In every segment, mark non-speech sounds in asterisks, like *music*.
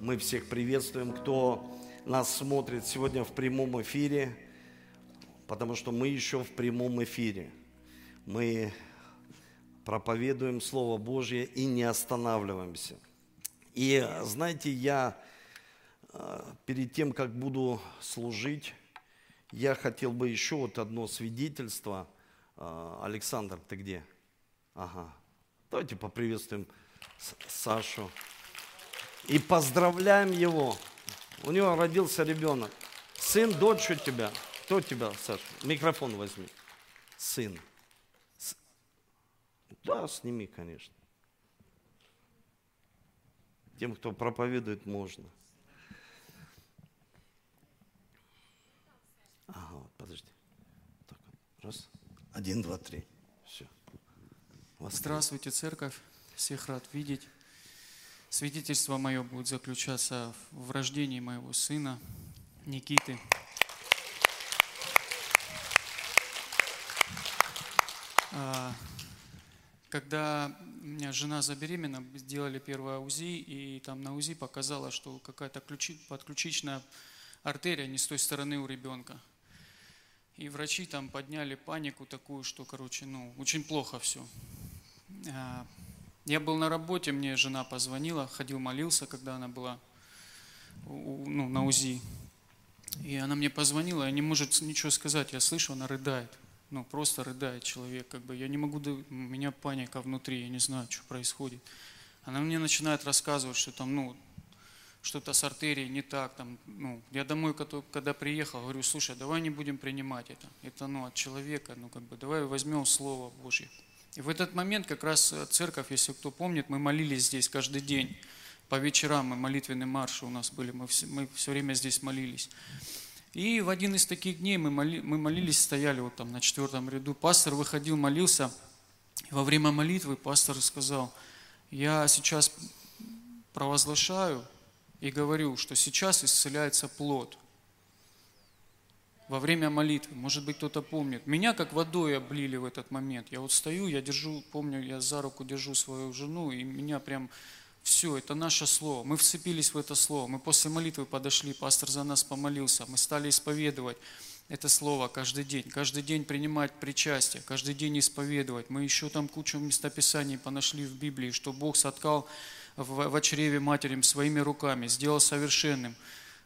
Мы всех приветствуем, кто нас смотрит сегодня в прямом эфире, потому что мы еще в прямом эфире. Мы проповедуем Слово Божье и не останавливаемся. И знаете, я э, перед тем, как буду служить, я хотел бы еще вот одно свидетельство. Э, Александр, ты где? Ага. Давайте поприветствуем Сашу и поздравляем его. У него родился ребенок. Сын, дочь у тебя. Кто у тебя, Саша? Микрофон возьми. Сын. С... Да, сними, конечно. Тем, кто проповедует, можно. Ага, вот, подожди. Так, раз, один, два, три. Все. Здравствуйте, церковь. Всех рад видеть. Свидетельство мое будет заключаться в рождении моего сына Никиты. А, когда у меня жена забеременна, сделали первое УЗИ, и там на УЗИ показало, что какая-то подключичная артерия не с той стороны у ребенка. И врачи там подняли панику такую, что, короче, ну, очень плохо все. Я был на работе, мне жена позвонила, ходил молился, когда она была ну, на УЗИ. И она мне позвонила, я не может ничего сказать, я слышу, она рыдает. Ну, просто рыдает человек, как бы. Я не могу, у меня паника внутри, я не знаю, что происходит. Она мне начинает рассказывать, что там, ну, что-то с артерией не так, там, ну, я домой, когда приехал, говорю, слушай, давай не будем принимать это, это, ну, от человека, ну, как бы, давай возьмем Слово Божье. И в этот момент как раз э, церковь, если кто помнит, мы молились здесь каждый день. По вечерам мы молитвенные марши у нас были, мы все, мы все время здесь молились. И в один из таких дней мы, моли, мы молились, стояли вот там на четвертом ряду. Пастор выходил, молился. Во время молитвы пастор сказал, я сейчас провозглашаю и говорю, что сейчас исцеляется плод – во время молитвы. Может быть, кто-то помнит. Меня как водой облили в этот момент. Я вот стою, я держу, помню, я за руку держу свою жену, и меня прям все, это наше слово. Мы вцепились в это слово. Мы после молитвы подошли, пастор за нас помолился. Мы стали исповедовать это слово каждый день. Каждый день принимать причастие, каждый день исповедовать. Мы еще там кучу местописаний понашли в Библии, что Бог соткал в, в чреве матерям своими руками, сделал совершенным.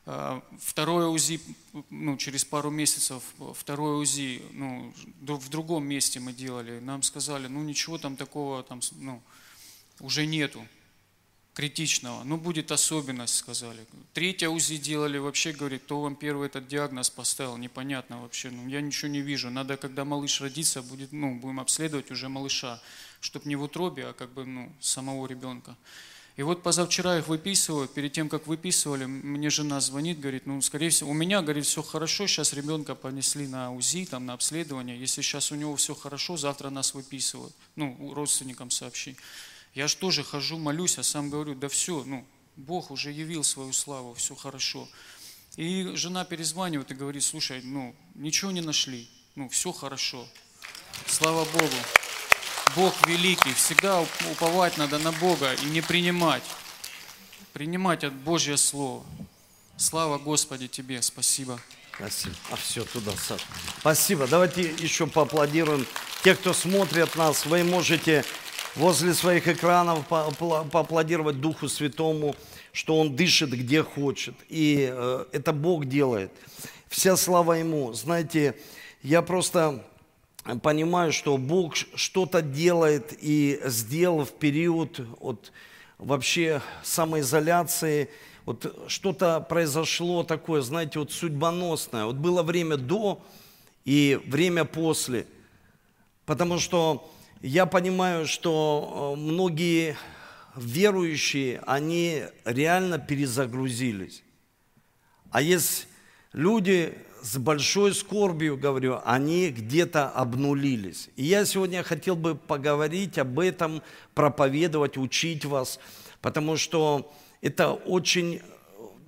А, второе УЗИ, ну, через пару месяцев, второе УЗИ, ну, в другом месте мы делали. Нам сказали, ну, ничего там такого, там, ну, уже нету критичного. Ну, будет особенность, сказали. Третье УЗИ делали, вообще, говорит, кто вам первый этот диагноз поставил, непонятно вообще. Ну, я ничего не вижу. Надо, когда малыш родится, будет, ну, будем обследовать уже малыша, чтобы не в утробе, а как бы, ну, самого ребенка. И вот позавчера их выписываю, перед тем, как выписывали, мне жена звонит, говорит, ну, скорее всего, у меня, говорит, все хорошо, сейчас ребенка понесли на УЗИ, там, на обследование, если сейчас у него все хорошо, завтра нас выписывают, ну, родственникам сообщи. Я же тоже хожу, молюсь, а сам говорю, да все, ну, Бог уже явил свою славу, все хорошо. И жена перезванивает и говорит, слушай, ну, ничего не нашли, ну, все хорошо, слава Богу. Бог великий, всегда уповать надо на Бога и не принимать. Принимать от Божье Слово. Слава Господи Тебе, спасибо. Спасибо. А все, туда, Саша. Спасибо. Давайте еще поаплодируем. Те, кто смотрит нас, вы можете возле своих экранов поаплодировать Духу Святому, что Он дышит где хочет. И э, это Бог делает. Вся слава Ему. Знаете, я просто понимаю, что Бог что-то делает и сделал в период вот, вообще самоизоляции, вот что-то произошло такое, знаете, вот судьбоносное. Вот было время до и время после. Потому что я понимаю, что э, многие верующие, они реально перезагрузились. А есть люди, с большой скорбью говорю, они где-то обнулились. И я сегодня хотел бы поговорить об этом, проповедовать, учить вас, потому что это очень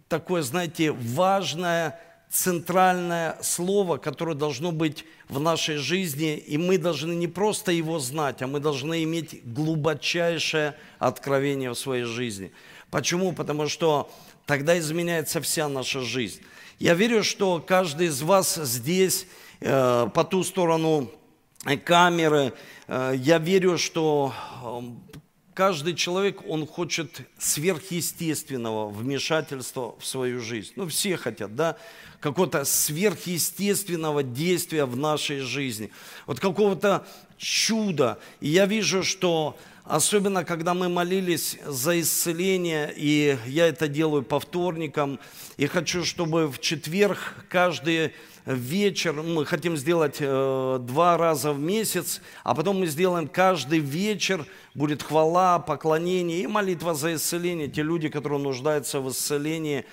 такое, знаете, важное, центральное слово, которое должно быть в нашей жизни, и мы должны не просто его знать, а мы должны иметь глубочайшее откровение в своей жизни. Почему? Потому что тогда изменяется вся наша жизнь. Я верю, что каждый из вас здесь, э, по ту сторону камеры, э, я верю, что э, каждый человек, он хочет сверхъестественного вмешательства в свою жизнь. Ну, все хотят, да, какого-то сверхъестественного действия в нашей жизни, вот какого-то чуда. И я вижу, что особенно когда мы молились за исцеление, и я это делаю по вторникам, и хочу, чтобы в четверг каждый вечер, мы хотим сделать э, два раза в месяц, а потом мы сделаем каждый вечер, будет хвала, поклонение и молитва за исцеление. Те люди, которые нуждаются в исцелении,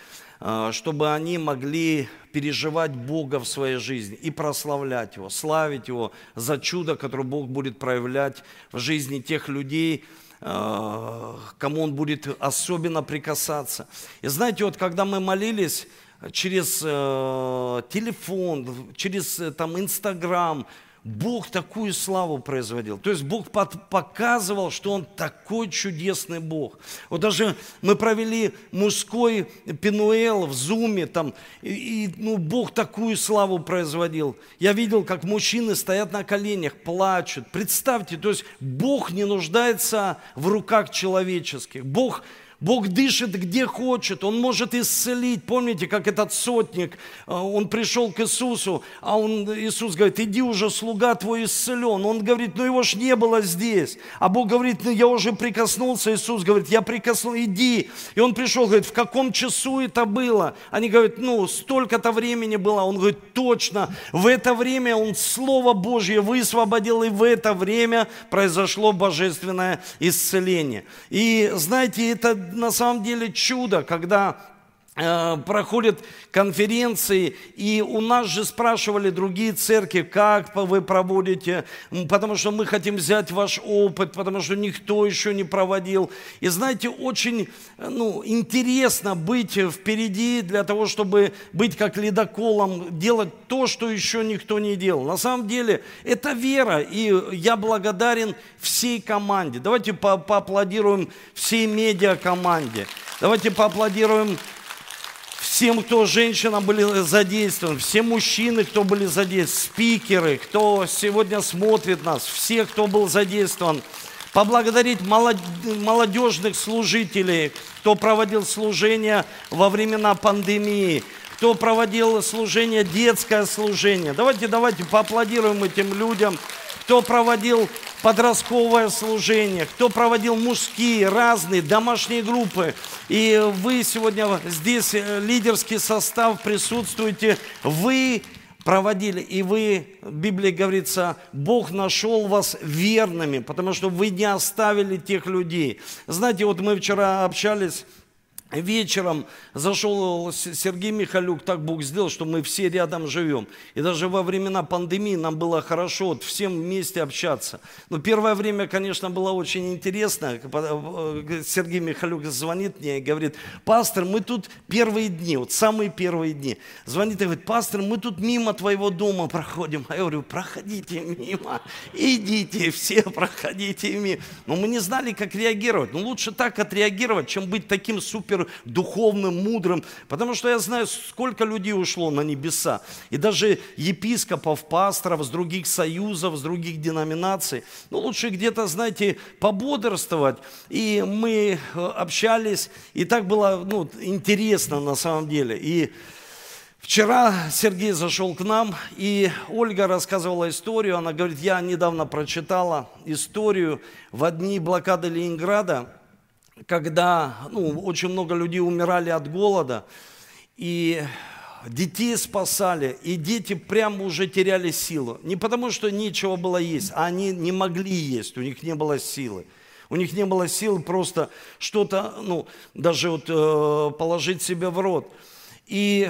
чтобы они могли переживать Бога в своей жизни и прославлять Его, славить Его за чудо, которое Бог будет проявлять в жизни тех людей, э, кому Он будет особенно прикасаться. И знаете, вот когда мы молились, через э, телефон, через э, там Инстаграм, Бог такую славу производил. То есть Бог показывал, что Он такой чудесный Бог. Вот даже мы провели мужской пинуэл в зуме, там, и, и ну, Бог такую славу производил. Я видел, как мужчины стоят на коленях, плачут. Представьте, то есть Бог не нуждается в руках человеческих. Бог Бог дышит где хочет, Он может исцелить. Помните, как этот сотник, э, он пришел к Иисусу, а он, Иисус говорит, иди уже, слуга твой исцелен. Он говорит, ну его ж не было здесь. А Бог говорит, ну я уже прикоснулся. Иисус говорит, я прикоснулся, иди. И он пришел, говорит, в каком часу это было? Они говорят, ну столько-то времени было. Он говорит, точно, в это время он Слово Божье высвободил, и в это время произошло божественное исцеление. И знаете, это на самом деле чудо, когда проходят конференции, и у нас же спрашивали другие церкви, как вы проводите, потому что мы хотим взять ваш опыт, потому что никто еще не проводил. И знаете, очень ну, интересно быть впереди для того, чтобы быть как ледоколом, делать то, что еще никто не делал. На самом деле это вера, и я благодарен всей команде. Давайте по поаплодируем всей медиакоманде. Давайте поаплодируем всем, кто женщина были задействованы, все мужчины, кто были задействованы, спикеры, кто сегодня смотрит нас, все, кто был задействован. Поблагодарить молодежных служителей, кто проводил служение во времена пандемии, кто проводил служение, детское служение. Давайте, давайте поаплодируем этим людям, кто проводил подростковое служение, кто проводил мужские, разные домашние группы. И вы сегодня здесь, э, лидерский состав, присутствуете. Вы проводили, и вы, в Библии говорится, Бог нашел вас верными, потому что вы не оставили тех людей. Знаете, вот мы вчера общались вечером зашел Сергей Михалюк, так Бог сделал, что мы все рядом живем. И даже во времена пандемии нам было хорошо вот всем вместе общаться. Но первое время, конечно, было очень интересно. Э, Сергей Михалюк звонит мне и говорит, пастор, мы тут первые дни, вот самые первые дни. Звонит и говорит, пастор, мы тут мимо твоего дома проходим. А я говорю, проходите мимо, идите, все проходите мимо. Но мы не знали, как реагировать. Ну лучше так отреагировать, чем быть таким супер супер духовным, мудрым, потому что я знаю, сколько людей ушло на небеса. И даже епископов, пасторов с других союзов, с других деноминаций. Ну, лучше где-то, знаете, пободрствовать. И мы э, общались, и так было ну, интересно на самом деле. И Вчера Сергей зашел к нам, и Ольга рассказывала историю. Она говорит, я недавно прочитала историю в одни блокады Ленинграда когда ну, очень много людей умирали от голода, и детей спасали, и дети прямо уже теряли силу. Не потому, что нечего было есть, а они не могли есть, у них не было силы. У них не было сил просто что-то, ну, даже вот э, положить себе в рот. И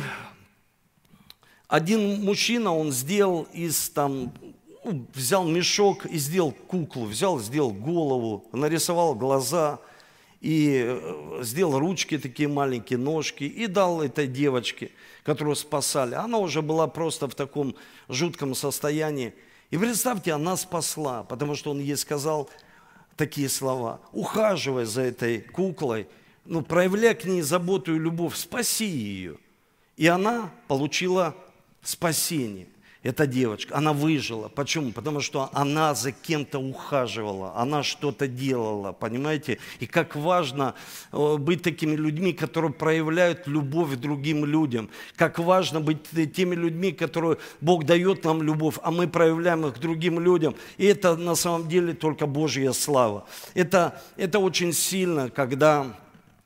один мужчина, он сделал из там, ну, взял мешок и сделал куклу, взял, сделал голову, нарисовал глаза – и э, сделал ручки такие маленькие, ножки, и дал этой девочке, которую спасали. Она уже была просто в таком жутком состоянии. И представьте, она спасла, потому что он ей сказал такие слова. Ухаживай за этой куклой, ну, проявляй к ней заботу и любовь, спаси ее. И она получила спасение эта девочка, она выжила. Почему? Потому что она за кем-то ухаживала, она что-то делала, понимаете? И как важно э, быть такими людьми, которые проявляют любовь другим людям. Как важно быть теми людьми, которые Бог дает нам любовь, а мы проявляем их другим людям. И это на самом деле только Божья слава. Это, это очень сильно, когда,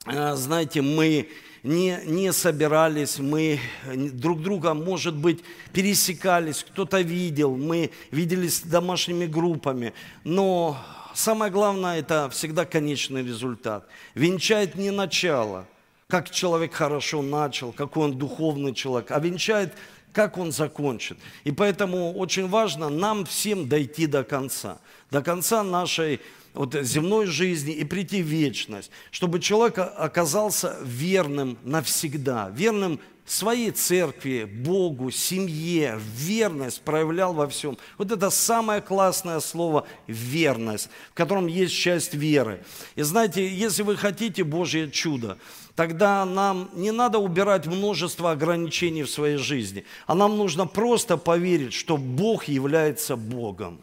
э, знаете, мы не, не собирались, мы друг друга, может быть, пересекались, кто-то видел, мы виделись домашними группами, но самое главное – это всегда конечный результат. Венчает не начало, как человек хорошо начал, какой он духовный человек, а венчает как он закончит. И поэтому очень важно нам всем дойти до конца, до конца нашей вот, земной жизни и прийти в вечность, чтобы человек оказался верным навсегда, верным своей церкви, Богу, семье, верность проявлял во всем. Вот это самое классное слово «верность», в котором есть часть веры. И знаете, если вы хотите Божье чудо, тогда нам не надо убирать множество ограничений в своей жизни, а нам нужно просто поверить, что Бог является Богом.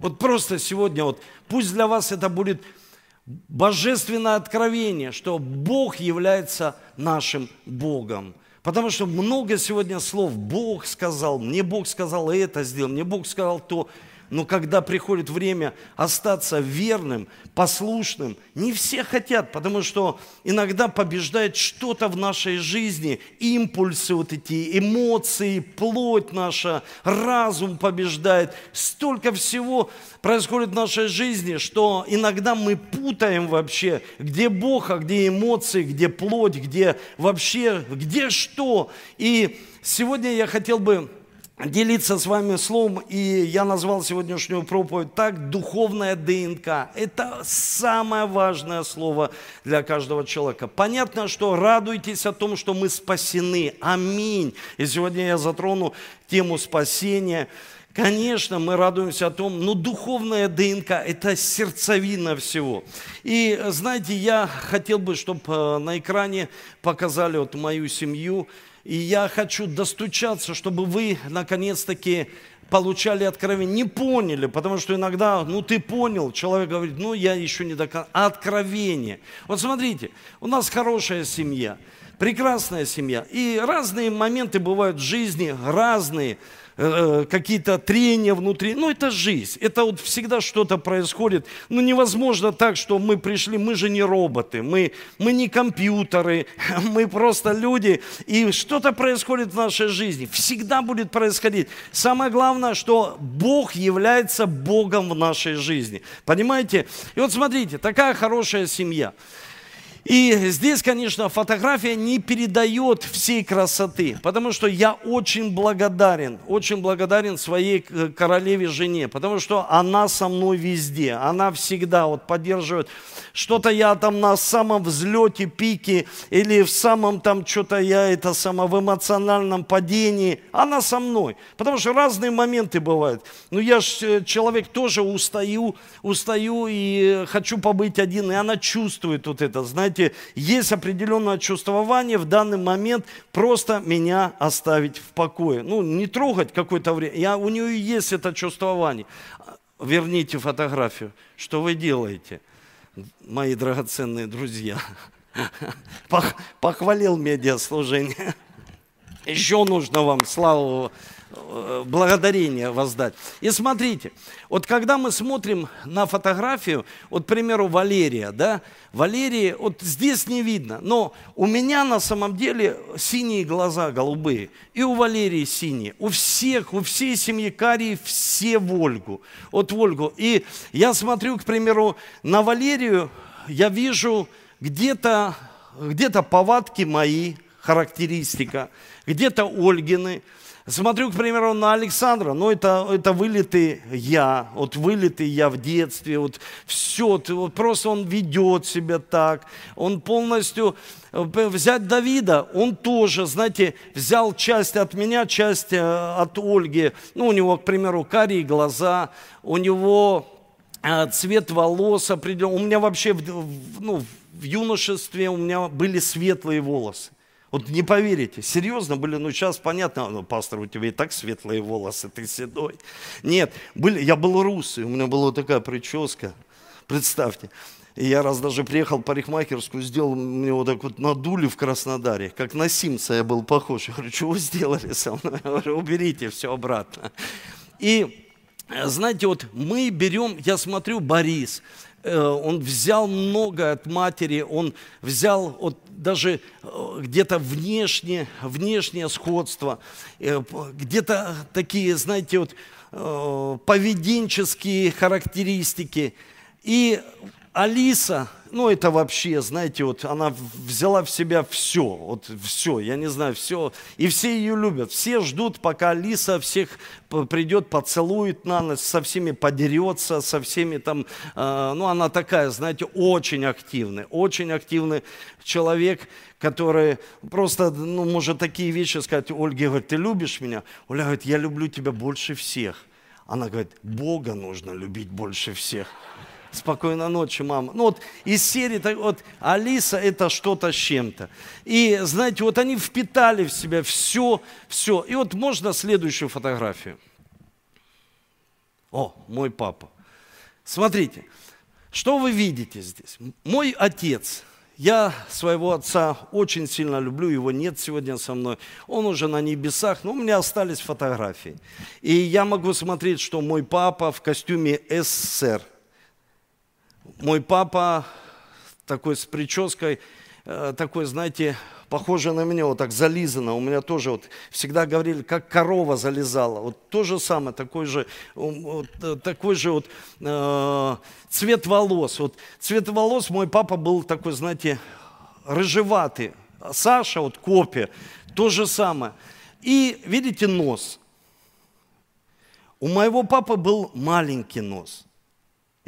Вот просто сегодня, вот, пусть для вас это будет божественное откровение, что Бог является нашим Богом. Потому что много сегодня слов Бог сказал, мне Бог сказал это сделал, мне Бог сказал то. Но когда приходит время остаться верным, послушным, не все хотят, потому что иногда побеждает что-то в нашей жизни, импульсы вот эти, эмоции, плоть наша, разум побеждает. Столько всего происходит в нашей жизни, что иногда мы путаем вообще, где Бог, а где эмоции, где плоть, где вообще, где что. И сегодня я хотел бы делиться с вами словом, и я назвал сегодняшнюю проповедь так, духовная ДНК. Это самое важное слово для каждого человека. Понятно, что радуйтесь о том, что мы спасены. Аминь. И сегодня я затрону тему спасения. Конечно, мы радуемся о том, но духовная ДНК – это сердцевина всего. И знаете, я хотел бы, чтобы э, на экране показали вот мою семью – и я хочу достучаться, чтобы вы наконец-таки получали откровение. Не поняли, потому что иногда, ну ты понял, человек говорит, ну я еще не до конца. Откровение. Вот смотрите, у нас хорошая семья, прекрасная семья. И разные моменты бывают в жизни, разные. Э, какие-то трения внутри. Ну, это жизнь. Это вот всегда что-то происходит. Ну, невозможно так, что мы пришли, мы же не роботы, мы, мы не компьютеры, *laughs* мы просто люди. И что-то происходит в нашей жизни. Всегда будет происходить. Самое главное, что Бог является Богом в нашей жизни. Понимаете? И вот смотрите, такая хорошая семья. И здесь, конечно, фотография не передает всей красоты, потому что я очень благодарен, очень благодарен своей королеве жене, потому что она со мной везде, она всегда вот поддерживает. Что-то я там на самом взлете, пике, или в самом там что-то я это само в эмоциональном падении, она со мной. Потому что разные моменты бывают. Ну я же человек тоже устаю, устаю и хочу побыть один, и она чувствует вот это, знаете, знаете, есть определенное чувствование в данный момент просто меня оставить в покое. Ну, не трогать какое-то время. Я, у нее есть это чувствование. Верните фотографию. Что вы делаете, мои драгоценные друзья? Похвалил медиаслужение. Еще нужно вам славу Э, благодарение воздать. И смотрите, вот когда мы смотрим на фотографию, вот, к примеру, Валерия, да, Валерия, вот здесь не видно, но у меня на самом деле синие глаза, голубые, и у Валерии синие, у всех, у всей семьи Карии все Вольгу, вот Вольгу. И я смотрю, к примеру, на Валерию, я вижу где-то где повадки мои, характеристика, где-то Ольгины, Смотрю, к примеру, на Александра, ну это, это вылитый я, вот вылитый я в детстве, вот все, вот просто он ведет себя так, он полностью, э, взять Давида, он тоже, знаете, взял часть от меня, часть э, от Ольги, ну у него, к примеру, карие глаза, у него а, цвет волос определенный. У меня вообще ну, в юношестве у меня были светлые волосы. Вот не поверите, серьезно были, ну сейчас понятно, ну, пастор, у тебя и так светлые волосы, ты седой. Нет, были, я был русый, у меня была такая прическа, представьте. И я раз даже приехал в парикмахерскую, сделал, мне вот так вот надули в Краснодаре, как на Симса я был похож. Я говорю, вы сделали со мной? Я говорю, уберите все обратно. И Э, знаете, вот мы берем, я смотрю, Борис, он взял много от матери, он взял вот даже э, где-то внешнее, внешнее сходство, э, где-то такие, знаете, вот э, поведенческие характеристики. И Алиса, ну это вообще, знаете, вот она взяла в себя все, вот все, я не знаю, все, и все ее любят, все ждут, пока Алиса всех придет, поцелует на ночь, со всеми подерется, со всеми там, э, ну она такая, знаете, очень активный, очень активный человек, который просто, ну, может такие вещи сказать, Ольге говорит, ты любишь меня? Оля говорит, я люблю тебя больше всех. Она говорит, Бога нужно любить больше всех. Спокойной ночи, мама. Ну вот из серии, вот, Алиса это что-то с чем-то. И знаете, вот они впитали в себя все, все. И вот можно следующую фотографию. О, мой папа. Смотрите, что вы видите здесь? Мой отец. Я своего отца очень сильно люблю, его нет сегодня со мной. Он уже на небесах, но у меня остались фотографии. И я могу смотреть, что мой папа в костюме СССР. Мой папа такой с прической, э, такой, знаете, похожий на меня, вот так зализано. У меня тоже вот всегда говорили, как корова залезала. Вот то же самое, такой же, вот, э, такой же вот э, цвет волос. Вот цвет волос мой папа был такой, знаете, рыжеватый. Саша, вот копия, то же самое. И видите нос. У моего папы был маленький нос.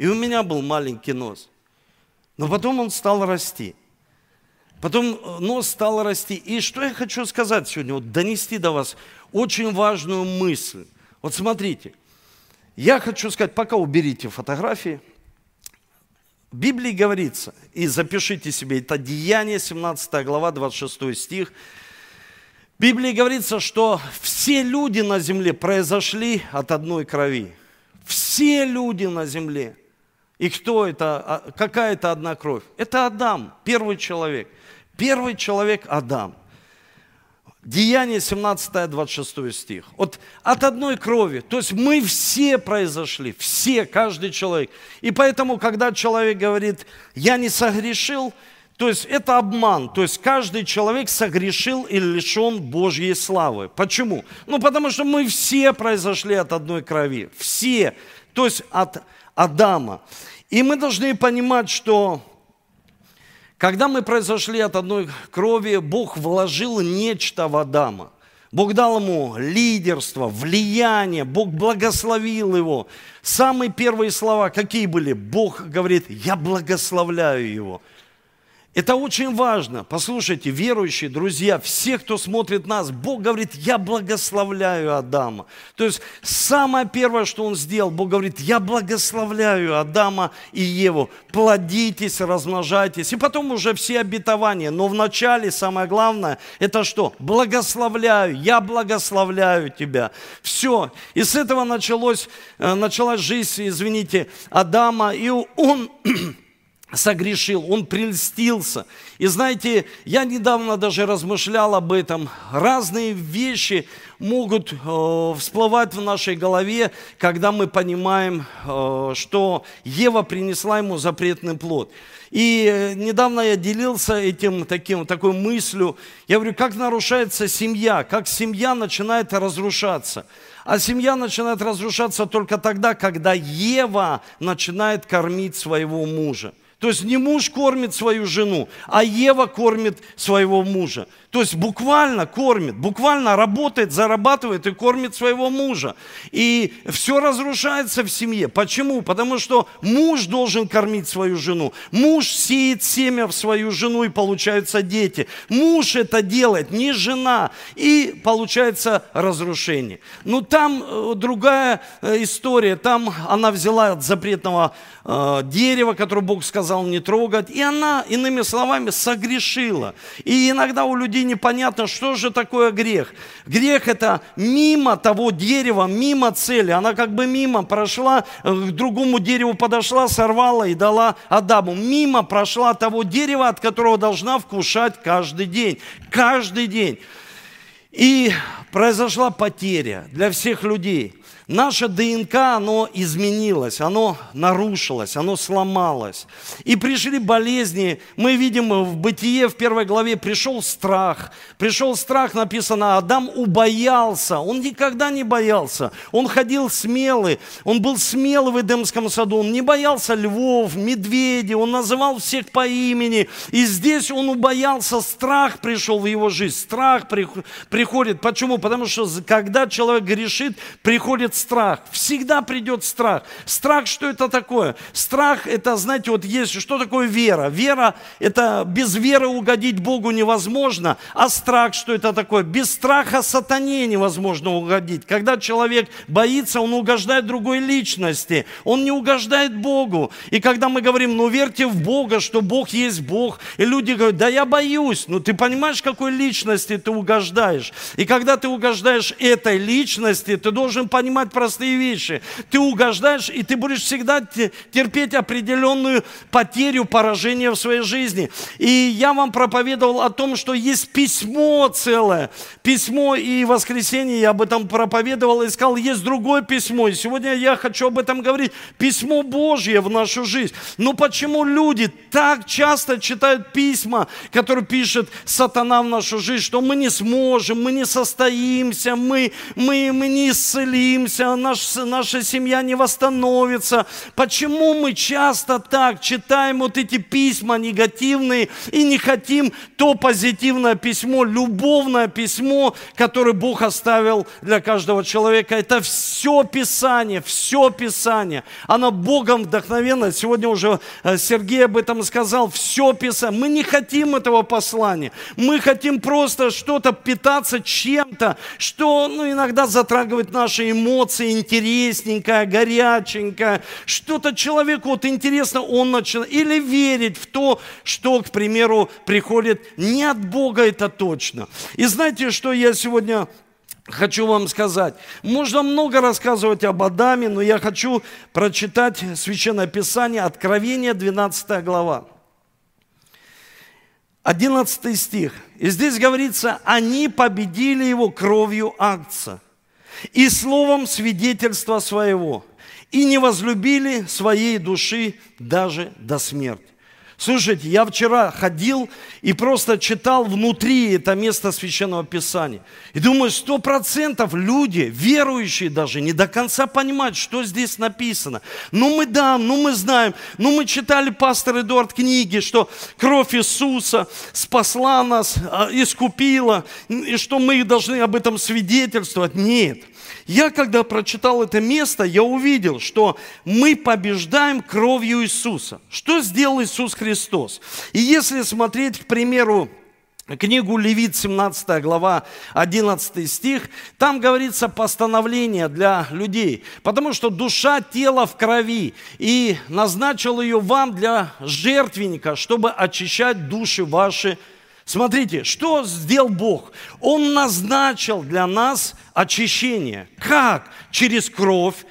И у меня был маленький нос. Но потом он стал расти. Потом э, нос стал расти. И что я хочу сказать сегодня, вот донести до вас очень важную мысль. Вот смотрите, я хочу сказать, пока уберите фотографии, в Библии говорится, и запишите себе, это Деяние, 17 глава, 26 стих. В Библии говорится, что все люди на земле произошли от одной крови. Все люди на земле. И кто это? А, Какая это одна кровь? Это Адам, первый человек. Первый человек Адам. Деяние 17, 26 стих. Вот от одной крови. То есть мы все произошли, все, каждый человек. И поэтому, когда человек говорит, я не согрешил, то есть это обман. То есть каждый человек согрешил и лишен Божьей славы. Почему? Ну, потому что мы все произошли от одной крови. Все. То есть от Адама. И мы должны понимать, что когда мы произошли от одной крови, Бог вложил нечто в Адама. Бог дал ему лидерство, влияние, Бог благословил его. Самые первые слова какие были? Бог говорит, я благословляю его. Это очень важно. Послушайте, верующие, друзья, все, кто смотрит нас, Бог говорит, я благословляю Адама. То есть самое первое, что он сделал, Бог говорит, я благословляю Адама и Еву. Плодитесь, размножайтесь. И потом уже все обетования. Но вначале самое главное, это что? Благословляю, я благословляю тебя. Все. И с этого началось, э, началась жизнь, извините, Адама. И он согрешил, он прельстился. И знаете, я недавно даже размышлял об этом. Разные вещи могут э, всплывать в нашей голове, когда мы понимаем, э, что Ева принесла ему запретный плод. И э, недавно я делился этим таким, такой мыслью. Я говорю, как нарушается семья, как семья начинает разрушаться. А семья начинает разрушаться только тогда, когда Ева начинает кормить своего мужа. То есть не муж кормит свою жену, а Ева кормит своего мужа. То есть буквально кормит, буквально работает, зарабатывает и кормит своего мужа. И все разрушается в семье. Почему? Потому что муж должен кормить свою жену. Муж сеет семя в свою жену и получаются дети. Муж это делает, не жена. И получается разрушение. Но там э, другая э, история. Там она взяла от запретного э, дерева, которое Бог сказал не трогать. И она, иными словами, согрешила. И иногда у людей непонятно, что же такое грех. Грех это мимо того дерева, мимо цели. Она как бы мимо прошла, э, к другому дереву подошла, сорвала и дала Адаму. Мимо прошла того дерева, от которого должна вкушать каждый день. Каждый день. И произошла потеря для всех людей – Наша ДНК, оно изменилось, оно нарушилось, оно сломалось. И пришли болезни. Мы видим в Бытие, в первой главе, пришел страх. Пришел страх, написано, Адам убоялся. Он никогда не боялся. Он ходил смелый. Он был смелый в Эдемском саду. Он не боялся львов, медведей. Он называл всех по имени. И здесь он убоялся. Страх пришел в его жизнь. Страх приходит. Почему? Потому что когда человек грешит, приходит страх. Всегда придет страх. Страх, что это такое? Страх, это, знаете, вот есть, что такое вера? Вера, это без веры угодить Богу невозможно. А страх, что это такое? Без страха сатане невозможно угодить. Когда человек боится, он угождает другой личности. Он не угождает Богу. И когда мы говорим, ну верьте в Бога, что Бог есть Бог, и люди говорят, да я боюсь. Ну ты понимаешь, какой личности ты угождаешь? И когда ты угождаешь этой личности, ты должен понимать простые вещи. Ты угождаешь, и ты будешь всегда терпеть определенную потерю, поражение в своей жизни. И я вам проповедовал о том, что есть письмо целое. Письмо и воскресенье я об этом проповедовал и сказал, есть другое письмо. И сегодня я хочу об этом говорить. Письмо Божье в нашу жизнь. Но почему люди так часто читают письма, которые пишет сатана в нашу жизнь, что мы не сможем, мы не состоимся, мы, мы, мы не исцелимся, вернемся, наш, наша семья не восстановится. Почему мы часто так читаем вот эти письма негативные и не хотим то позитивное письмо, любовное письмо, которое Бог оставил для каждого человека? Это все Писание, все Писание. Оно Богом вдохновенно. Сегодня уже э, Сергей об этом сказал. Все Писание. Мы не хотим этого послания. Мы хотим просто что-то питаться чем-то, что ну, иногда затрагивает наши эмоции, эмоции интересненькое, горяченькое, что-то человеку вот интересно, он начинает, или верить в то, что, к примеру, приходит не от Бога, это точно. И знаете, что я сегодня хочу вам сказать. Можно много рассказывать об Адаме, но я хочу прочитать Священное Писание, Откровение, 12 глава. 11 стих. И здесь говорится, они победили его кровью акция и словом свидетельства своего, и не возлюбили своей души даже до смерти. Слушайте, я вчера ходил и просто читал внутри это место Священного Писания. И думаю, сто процентов люди, верующие даже, не до конца понимают, что здесь написано. Ну мы да, ну мы знаем, ну мы читали, пастор Эдуард, книги, что кровь Иисуса спасла нас, а, искупила, и что мы должны об этом свидетельствовать. Нет. Я, когда прочитал это место, я увидел, что мы побеждаем кровью Иисуса. Что сделал Иисус Христос? И если смотреть, к примеру, книгу Левит, 17 глава, 11 стих, там говорится постановление для людей, потому что душа тела в крови, и назначил ее вам для жертвенника, чтобы очищать души ваши Смотрите, что сделал Бог? Он назначил для нас очищение. Как? Через кровь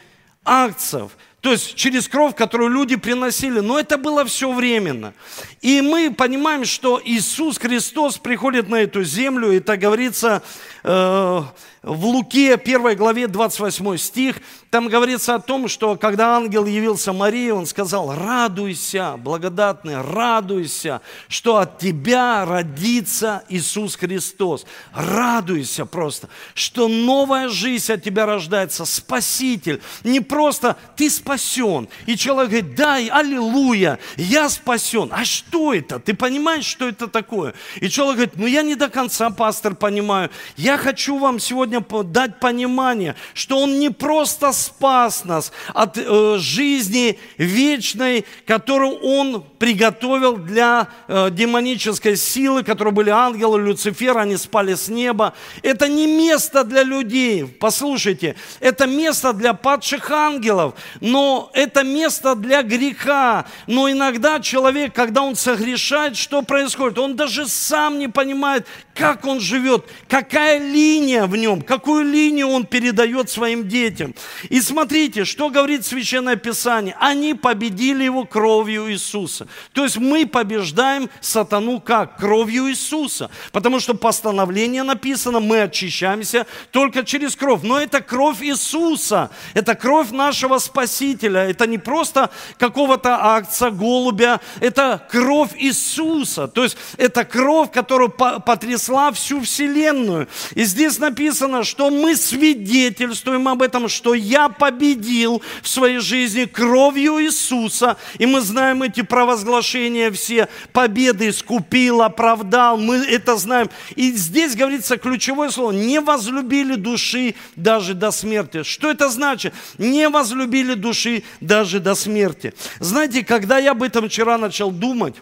акцев. То есть через кровь, которую люди приносили. Но это было все временно. И мы понимаем, что Иисус Христос приходит на эту землю. Это говорится э, в Луке 1 главе 28 стих, там говорится о том, что когда ангел явился Марии, он сказал, радуйся, благодатный, радуйся, что от тебя родится Иисус Христос. Радуйся просто, что новая жизнь от тебя рождается, Спаситель. Не просто ты спаситель, спасен. И человек говорит, да, аллилуйя, я спасен. А что это? Ты понимаешь, что это такое? И человек говорит, ну я не до конца, пастор, понимаю. Я хочу вам сегодня дать понимание, что он не просто спас нас от э, жизни вечной, которую он приготовил для э, демонической силы, которые были ангелы, Люцифер, они спали с неба. Это не место для людей. Послушайте, это место для падших ангелов, но это место для греха. Но иногда человек, когда он согрешает, что происходит? Он даже сам не понимает, как он живет, какая линия в нем, какую линию он передает своим детям. И смотрите, что говорит Священное Писание. Они победили его кровью Иисуса. То есть мы побеждаем сатану как? Кровью Иисуса. Потому что постановление написано, мы очищаемся только через кровь. Но это кровь Иисуса. Это кровь нашего Спасителя. Это не просто какого-то акция голубя. Это кровь Иисуса. То есть это кровь, которую потрясла потрясла всю вселенную. И здесь написано, что мы свидетельствуем об этом, что я победил в своей жизни кровью Иисуса. И мы знаем эти провозглашения все. Победы искупил, оправдал. Мы это знаем. И здесь говорится ключевое слово. Не возлюбили души даже до смерти. Что это значит? Не возлюбили души даже до смерти. Знаете, когда я об этом вчера начал думать,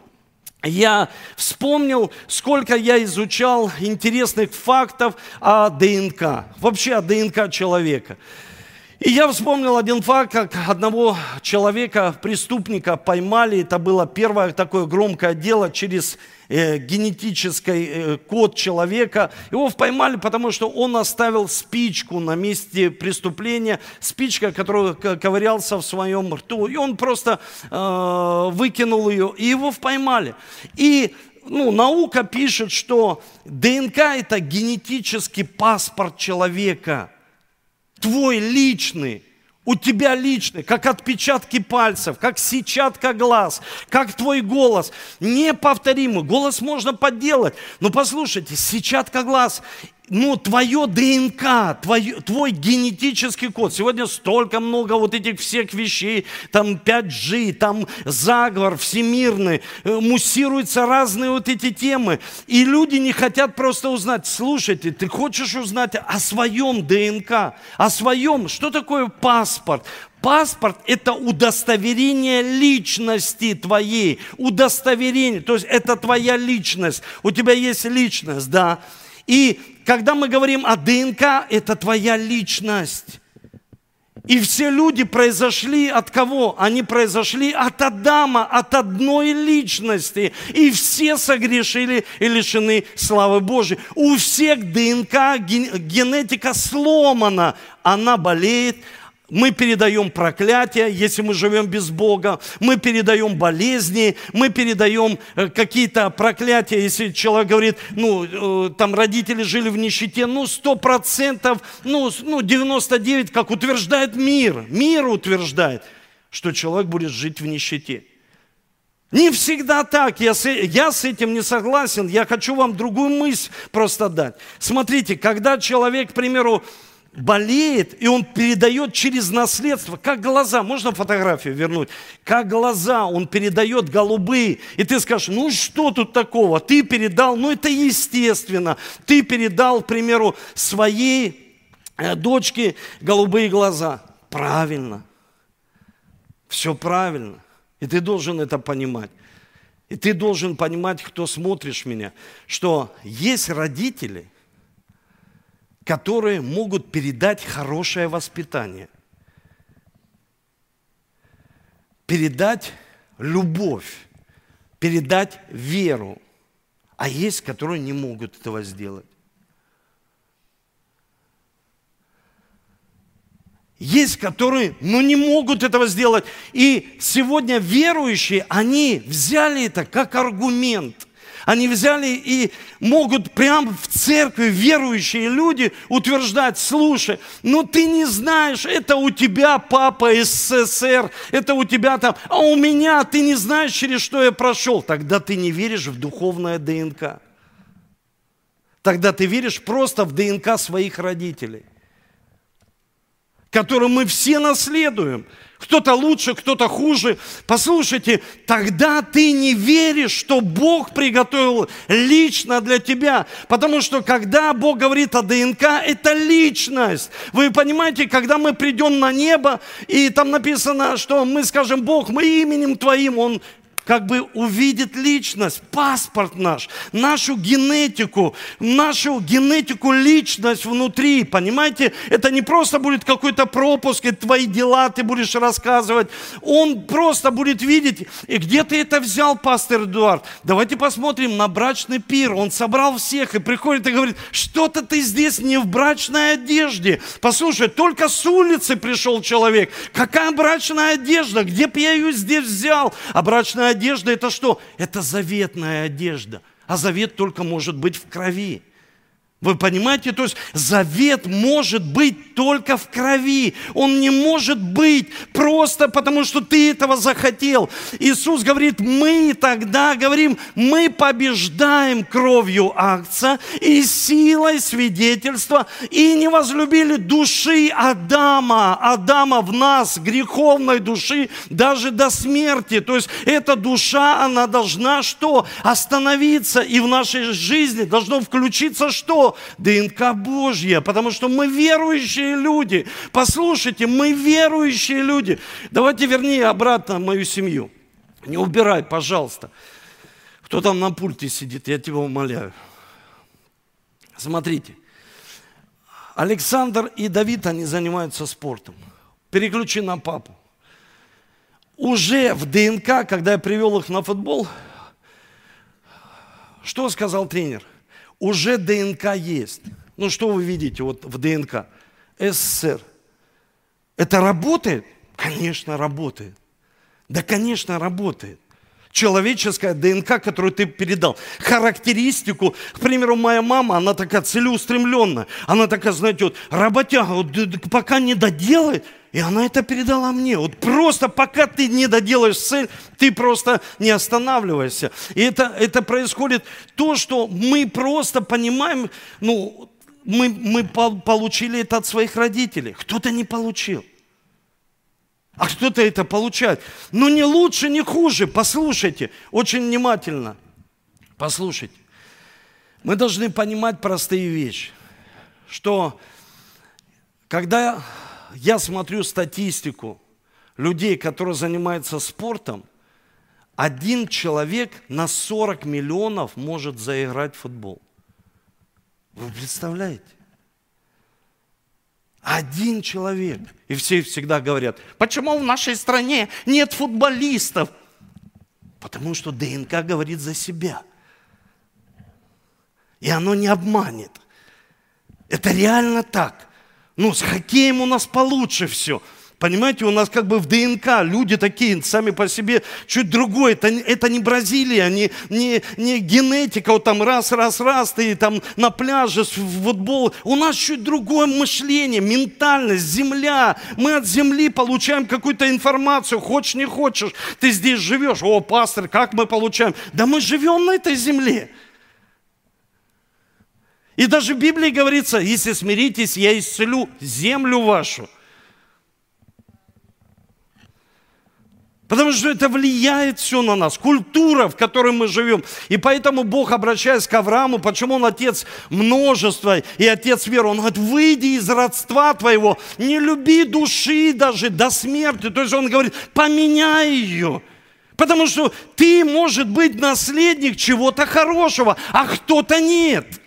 я вспомнил, сколько я изучал интересных фактов о ДНК, вообще о ДНК человека. И я вспомнил один факт, как одного человека, преступника поймали. Это было первое такое громкое дело через э, генетический э, код человека. Его поймали, потому что он оставил спичку на месте преступления, спичка, которую ковырялся в своем рту, и он просто э, выкинул ее, и его поймали. И ну, наука пишет, что ДНК – это генетический паспорт человека, твой личный у тебя личный, как отпечатки пальцев, как сетчатка глаз, как твой голос. Неповторимый. Голос можно подделать. Но послушайте, сетчатка глаз ну, твое ДНК, твой, твой генетический код. Сегодня столько много вот этих всех вещей, там 5G, там заговор всемирный, э, муссируются разные вот эти темы. И люди не хотят просто узнать, слушайте, ты хочешь узнать о своем ДНК, о своем, что такое паспорт? Паспорт – это удостоверение личности твоей, удостоверение, то есть это твоя личность. У тебя есть личность, да. И когда мы говорим о ДНК, это твоя личность. И все люди произошли от кого? Они произошли от Адама, от одной личности. И все согрешили и лишены славы Божьей. У всех ДНК, генетика сломана. Она болеет, мы передаем проклятие, если мы живем без Бога. Мы передаем болезни, мы передаем э, какие-то проклятия. Если человек говорит, ну, э, там родители жили в нищете, ну, сто процентов, ну, ну, 99, как утверждает мир. Мир утверждает, что человек будет жить в нищете. Не всегда так, я с, я с этим не согласен, я хочу вам другую мысль просто дать. Смотрите, когда человек, к примеру, болеет, и он передает через наследство, как глаза, можно фотографию вернуть, как глаза он передает голубые, и ты скажешь, ну что тут такого, ты передал, ну это естественно, ты передал, к примеру, своей э, дочке голубые глаза. Правильно, все правильно, и ты должен это понимать. И ты должен понимать, кто смотришь меня, что есть родители – которые могут передать хорошее воспитание, передать любовь, передать веру. А есть, которые не могут этого сделать. Есть, которые, ну, не могут этого сделать. И сегодня верующие, они взяли это как аргумент. Они взяли и могут прямо в церкви верующие люди утверждать, слушай, ну ты не знаешь, это у тебя папа СССР, это у тебя там, а у меня ты не знаешь, через что я прошел. Тогда ты не веришь в духовное ДНК. Тогда ты веришь просто в ДНК своих родителей. который мы все наследуем. Кто-то лучше, кто-то хуже. Послушайте, тогда ты не веришь, что Бог приготовил лично для тебя. Потому что когда Бог говорит о ДНК, это личность. Вы понимаете, когда мы придем на небо, и там написано, что мы скажем, Бог, мы именем Твоим, Он как бы увидит личность, паспорт наш, нашу генетику, нашу генетику, личность внутри, понимаете? Это не просто будет какой-то пропуск, и твои дела ты будешь рассказывать. Он просто будет видеть, и где ты это взял, пастор Эдуард? Давайте посмотрим на брачный пир. Он собрал всех и приходит и говорит, что-то ты здесь не в брачной одежде. Послушай, только с улицы пришел человек. Какая брачная одежда? Где бы я ее здесь взял? А брачная одежда это что? Это заветная одежда. А завет только может быть в крови. Вы понимаете? То есть завет может быть только в крови. Он не может быть просто потому, что ты этого захотел. Иисус говорит, мы тогда говорим, мы побеждаем кровью акца и силой свидетельства и не возлюбили души Адама, Адама в нас, греховной души, даже до смерти. То есть эта душа, она должна что? Остановиться и в нашей жизни должно включиться что? ДНК Божья, потому что мы верующие люди. Послушайте, мы верующие люди. Давайте верни обратно мою семью. Не убирай, пожалуйста. Кто там на пульте сидит, я тебя умоляю. Смотрите. Александр и Давид, они занимаются спортом. Переключи на папу. Уже в ДНК, когда я привел их на футбол, что сказал тренер – уже ДНК есть. Ну что вы видите вот в ДНК? СССР. Это работает? Конечно, работает. Да, конечно, работает. Человеческая ДНК, которую ты передал. Характеристику. К примеру, моя мама, она такая целеустремленная. Она такая, знаете, вот работяга, вот, пока не доделает, и она это передала мне. Вот просто пока ты не доделаешь цель, ты просто не останавливаешься. И это, это происходит то, что мы просто понимаем, ну, мы, мы получили это от своих родителей. Кто-то не получил. А кто-то это получает. Но не лучше, не хуже. Послушайте, очень внимательно. Послушайте. Мы должны понимать простые вещи. Что когда я смотрю статистику людей, которые занимаются спортом, один человек на 40 миллионов может заиграть в футбол. Вы представляете? Один человек. И все всегда говорят, почему в нашей стране нет футболистов? Потому что ДНК говорит за себя. И оно не обманет. Это реально так. Ну, с хоккеем у нас получше все. Понимаете, у нас как бы в ДНК люди такие сами по себе чуть другое. Это, это не Бразилия, не, не, не генетика, вот там раз, раз, раз, ты там на пляже, в футбол. У нас чуть другое мышление, ментальность, земля. Мы от земли получаем какую-то информацию, хочешь, не хочешь. Ты здесь живешь, о, пастор, как мы получаем? Да мы живем на этой земле. И даже в Библии говорится, если смиритесь, я исцелю землю вашу. Потому что это влияет все на нас, культура, в которой мы живем. И поэтому Бог, обращаясь к Аврааму, почему он отец множества и отец веры, он говорит, выйди из родства твоего, не люби души даже до смерти. То есть он говорит, поменяй ее. Потому что ты, может быть, наследник чего-то хорошего, а кто-то нет.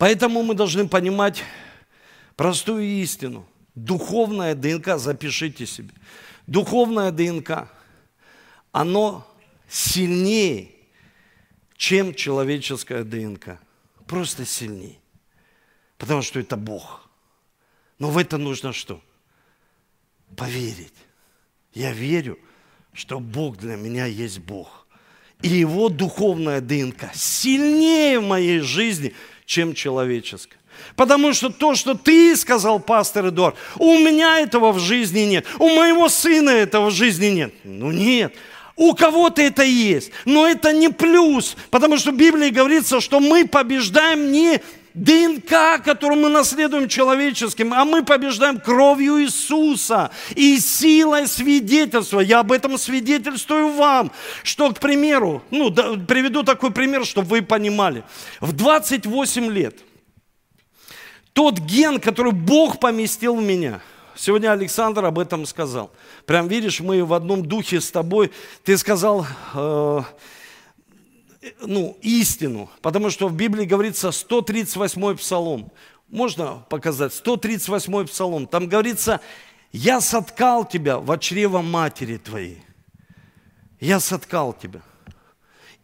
Поэтому мы должны понимать простую истину. Духовная ДНК, запишите себе. Духовная ДНК, оно сильнее, чем человеческая ДНК. Просто сильнее. Потому что это Бог. Но в это нужно что? Поверить. Я верю, что Бог для меня есть Бог. И его духовная ДНК сильнее в моей жизни, чем человеческое. Потому что то, что ты сказал, пастор Эдуард, у меня этого в жизни нет, у моего сына этого в жизни нет. Ну нет, У кого-то это есть, но это не плюс, потому что в Библии говорится, что мы побеждаем не ДНК, которую мы наследуем человеческим, а мы побеждаем кровью Иисуса и силой свидетельства. Я об этом свидетельствую вам, что, к примеру, ну, да, приведу такой пример, чтобы вы понимали. В 28 лет тот ген, который Бог поместил в меня, сегодня Александр об этом сказал. Прям видишь, мы в одном духе с тобой, ты сказал... Э, ну, истину, потому что в Библии говорится 138 псалом. Можно показать? 138 псалом. Там говорится, я соткал тебя в чрево матери твоей. Я соткал тебя.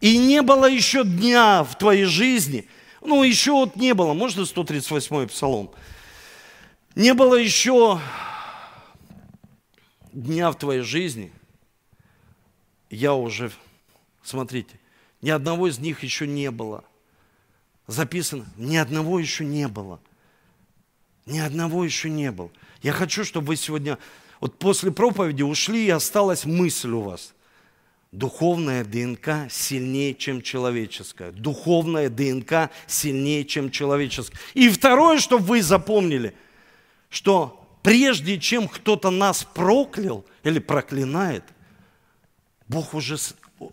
И не было еще дня в твоей жизни, ну, еще вот не было, можно 138 псалом? Не было еще дня в твоей жизни, я уже, смотрите, ни одного из них еще не было. Записано, ни одного еще не было. Ни одного еще не было. Я хочу, чтобы вы сегодня, вот после проповеди ушли, и осталась мысль у вас. Духовная ДНК сильнее, чем человеческая. Духовная ДНК сильнее, чем человеческая. И второе, чтобы вы запомнили, что прежде чем кто-то нас проклял или проклинает, Бог уже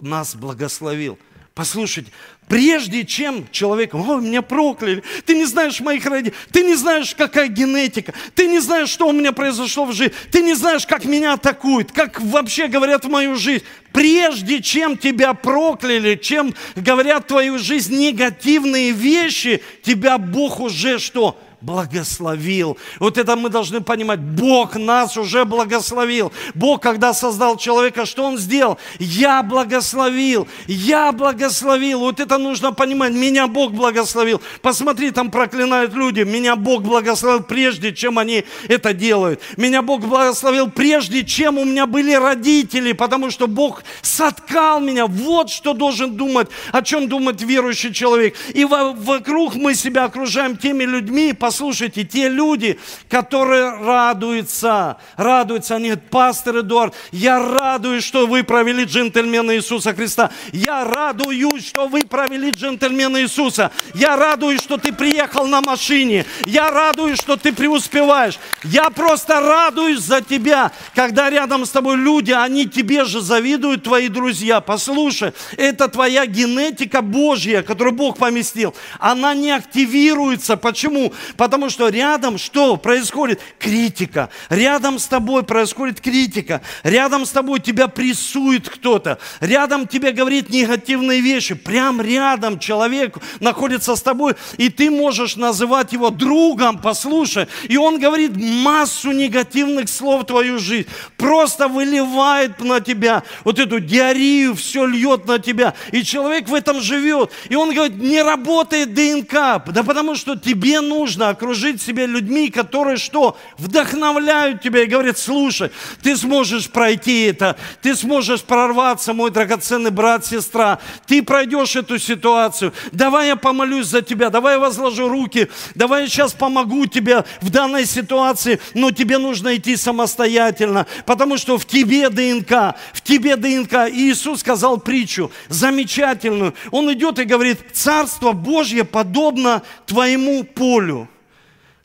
нас благословил – Послушайте, прежде чем человек, ой, меня прокляли, ты не знаешь моих родителей, ты не знаешь, какая генетика, ты не знаешь, что у меня произошло в жизни, ты не знаешь, как меня атакуют, как вообще говорят в мою жизнь. Прежде чем тебя прокляли, чем говорят в твою жизнь негативные вещи, тебя Бог уже что? Благословил. Вот это мы должны понимать. Бог нас уже благословил. Бог, когда создал человека, что Он сделал? Я благословил. Я благословил. Вот это нужно понимать. Меня Бог благословил. Посмотри, там проклинают люди. Меня Бог благословил прежде, чем они это делают. Меня Бог благословил прежде, чем у меня были родители, потому что Бог соткал меня. Вот что должен думать, о чем думает верующий человек. И вокруг мы себя окружаем теми людьми, по послушайте, те люди, которые радуются, радуются, они говорят, пастор Эдуард, я радуюсь, что вы провели джентльмена Иисуса Христа. Я радуюсь, что вы провели джентльмена Иисуса. Я радуюсь, что ты приехал на машине. Я радуюсь, что ты преуспеваешь. Я просто радуюсь за тебя, когда рядом с тобой люди, они тебе же завидуют, твои друзья. Послушай, это твоя генетика Божья, которую Бог поместил. Она не активируется. Почему? Потому что рядом что происходит? Критика. Рядом с тобой происходит критика. Рядом с тобой тебя прессует кто-то. Рядом тебе говорит негативные вещи. Прям рядом человек находится с тобой, и ты можешь называть его другом, послушай. И он говорит массу негативных слов в твою жизнь. Просто выливает на тебя вот эту диарею, все льет на тебя. И человек в этом живет. И он говорит, не работает ДНК. Да потому что тебе нужно окружить себя людьми, которые что? Вдохновляют тебя и говорят, слушай, ты сможешь пройти это, ты сможешь прорваться, мой драгоценный брат, сестра, ты пройдешь эту ситуацию, давай я помолюсь за тебя, давай я возложу руки, давай я сейчас помогу тебе в данной ситуации, но тебе нужно идти самостоятельно, потому что в тебе ДНК, в тебе ДНК. И Иисус сказал притчу замечательную. Он идет и говорит, Царство Божье подобно твоему полю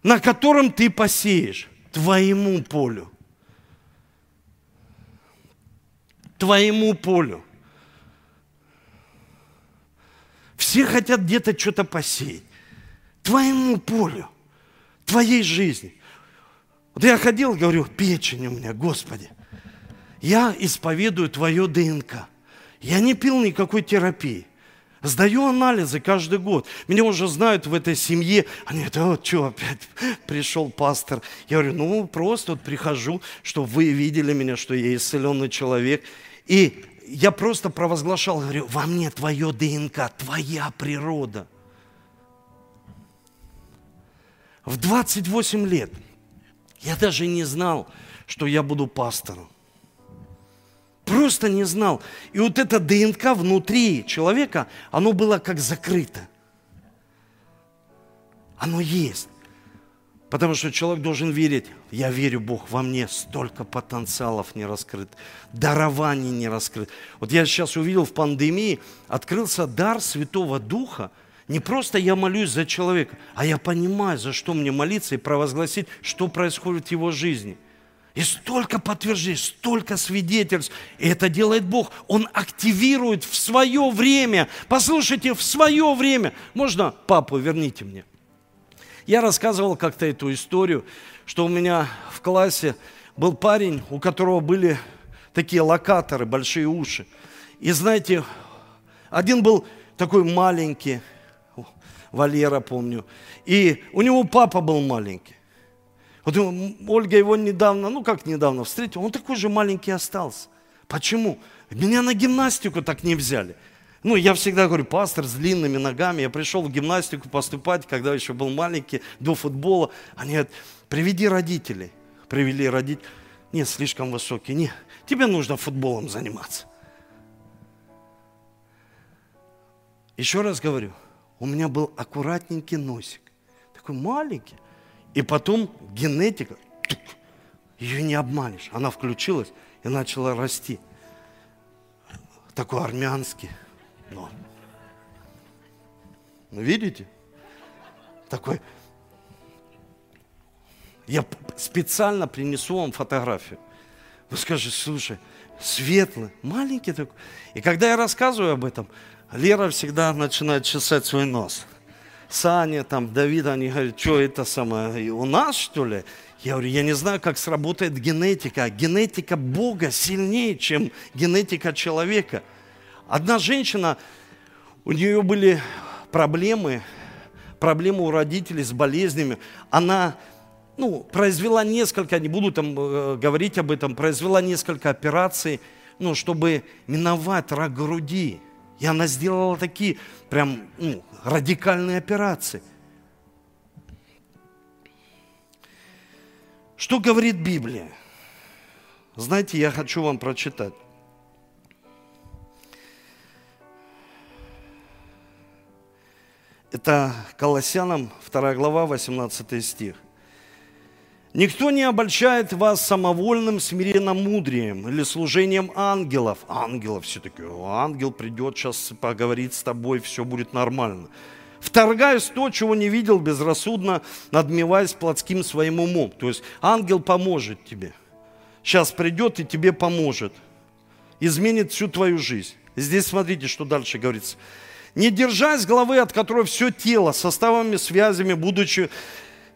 на котором ты посеешь, твоему полю. Твоему полю. Все хотят где-то что-то посеять. Твоему полю, твоей жизни. Вот я ходил, говорю, печень у меня, Господи. Я исповедую твое ДНК. Я не пил никакой терапии. Сдаю анализы каждый год. Меня уже знают в этой семье. Они говорят, вот что опять пришел пастор. Я говорю, ну просто вот прихожу, чтобы вы видели меня, что я исцеленный человек. И я просто провозглашал, говорю, во мне твое ДНК, твоя природа. В 28 лет я даже не знал, что я буду пастором. Просто не знал. И вот это ДНК внутри человека, оно было как закрыто. Оно есть. Потому что человек должен верить, я верю, Бог, во мне столько потенциалов не раскрыт, дарований не раскрыт. Вот я сейчас увидел в пандемии, открылся дар Святого Духа. Не просто я молюсь за человека, а я понимаю, за что мне молиться и провозгласить, что происходит в его жизни. И столько подтверждений, столько свидетельств. И это делает Бог. Он активирует в свое время. Послушайте, в свое время. Можно папу верните мне? Я рассказывал как-то эту историю, что у меня в классе был парень, у которого были такие локаторы, большие уши. И знаете, один был такой маленький, Валера, помню, и у него папа был маленький. Вот Ольга его недавно, ну как недавно встретила, он такой же маленький остался. Почему? Меня на гимнастику так не взяли. Ну, я всегда говорю, пастор с длинными ногами. Я пришел в гимнастику поступать, когда еще был маленький, до футбола. Они говорят, приведи родителей. Привели родителей. Нет, слишком высокий. Нет, тебе нужно футболом заниматься. Еще раз говорю, у меня был аккуратненький носик. Такой маленький. И потом генетика, ее не обманешь. Она включилась и начала расти. Такой армянский. Но. Ну, видите? Такой. Я специально принесу вам фотографию. Вы скажете, слушай, светлый, маленький такой. И когда я рассказываю об этом, Лера всегда начинает чесать свой нос. Саня, там, Давид, они говорят, что это самое, у нас что ли? Я говорю, я не знаю, как сработает генетика. Генетика Бога сильнее, чем генетика человека – Одна женщина, у нее были проблемы, проблемы у родителей с болезнями. Она ну, произвела несколько, не буду там э, говорить об этом, произвела несколько операций, ну, чтобы миновать рак груди. И она сделала такие прям ну, радикальные операции. Что говорит Библия? Знаете, я хочу вам прочитать. Это Колоссянам 2 глава, 18 стих. Никто не обольщает вас самовольным смиренным мудрием или служением ангелов. Ангелов все-таки, ангел придет сейчас поговорить с тобой, все будет нормально. Вторгаясь то, чего не видел безрассудно, надмеваясь плотским своим умом. То есть ангел поможет тебе. Сейчас придет и тебе поможет. Изменит всю твою жизнь. Здесь смотрите, что дальше говорится не держась головы, от которой все тело составами, связями, будучи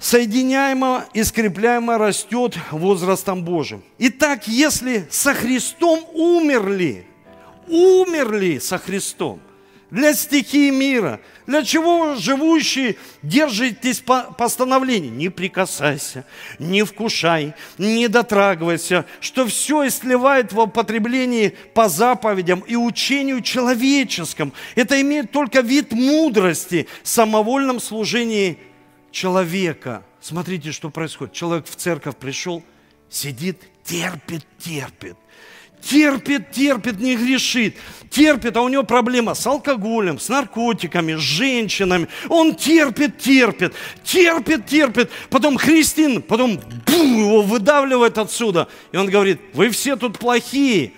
соединяемо и скрепляемо растет возрастом Божьим. Итак, если со Христом умерли, умерли со Христом – для стихии мира. Для чего живущие держитесь постановлений? Не прикасайся, не вкушай, не дотрагивайся, что все истлевает в употреблении по заповедям и учению человеческом. Это имеет только вид мудрости, самовольном служении человека. Смотрите, что происходит. Человек в церковь пришел, сидит, терпит, терпит терпит, терпит, не грешит. Терпит, а у него проблема с алкоголем, с наркотиками, с женщинами. Он терпит, терпит, терпит, терпит. Потом христиан, потом бум, его выдавливает отсюда. И он говорит, вы все тут плохие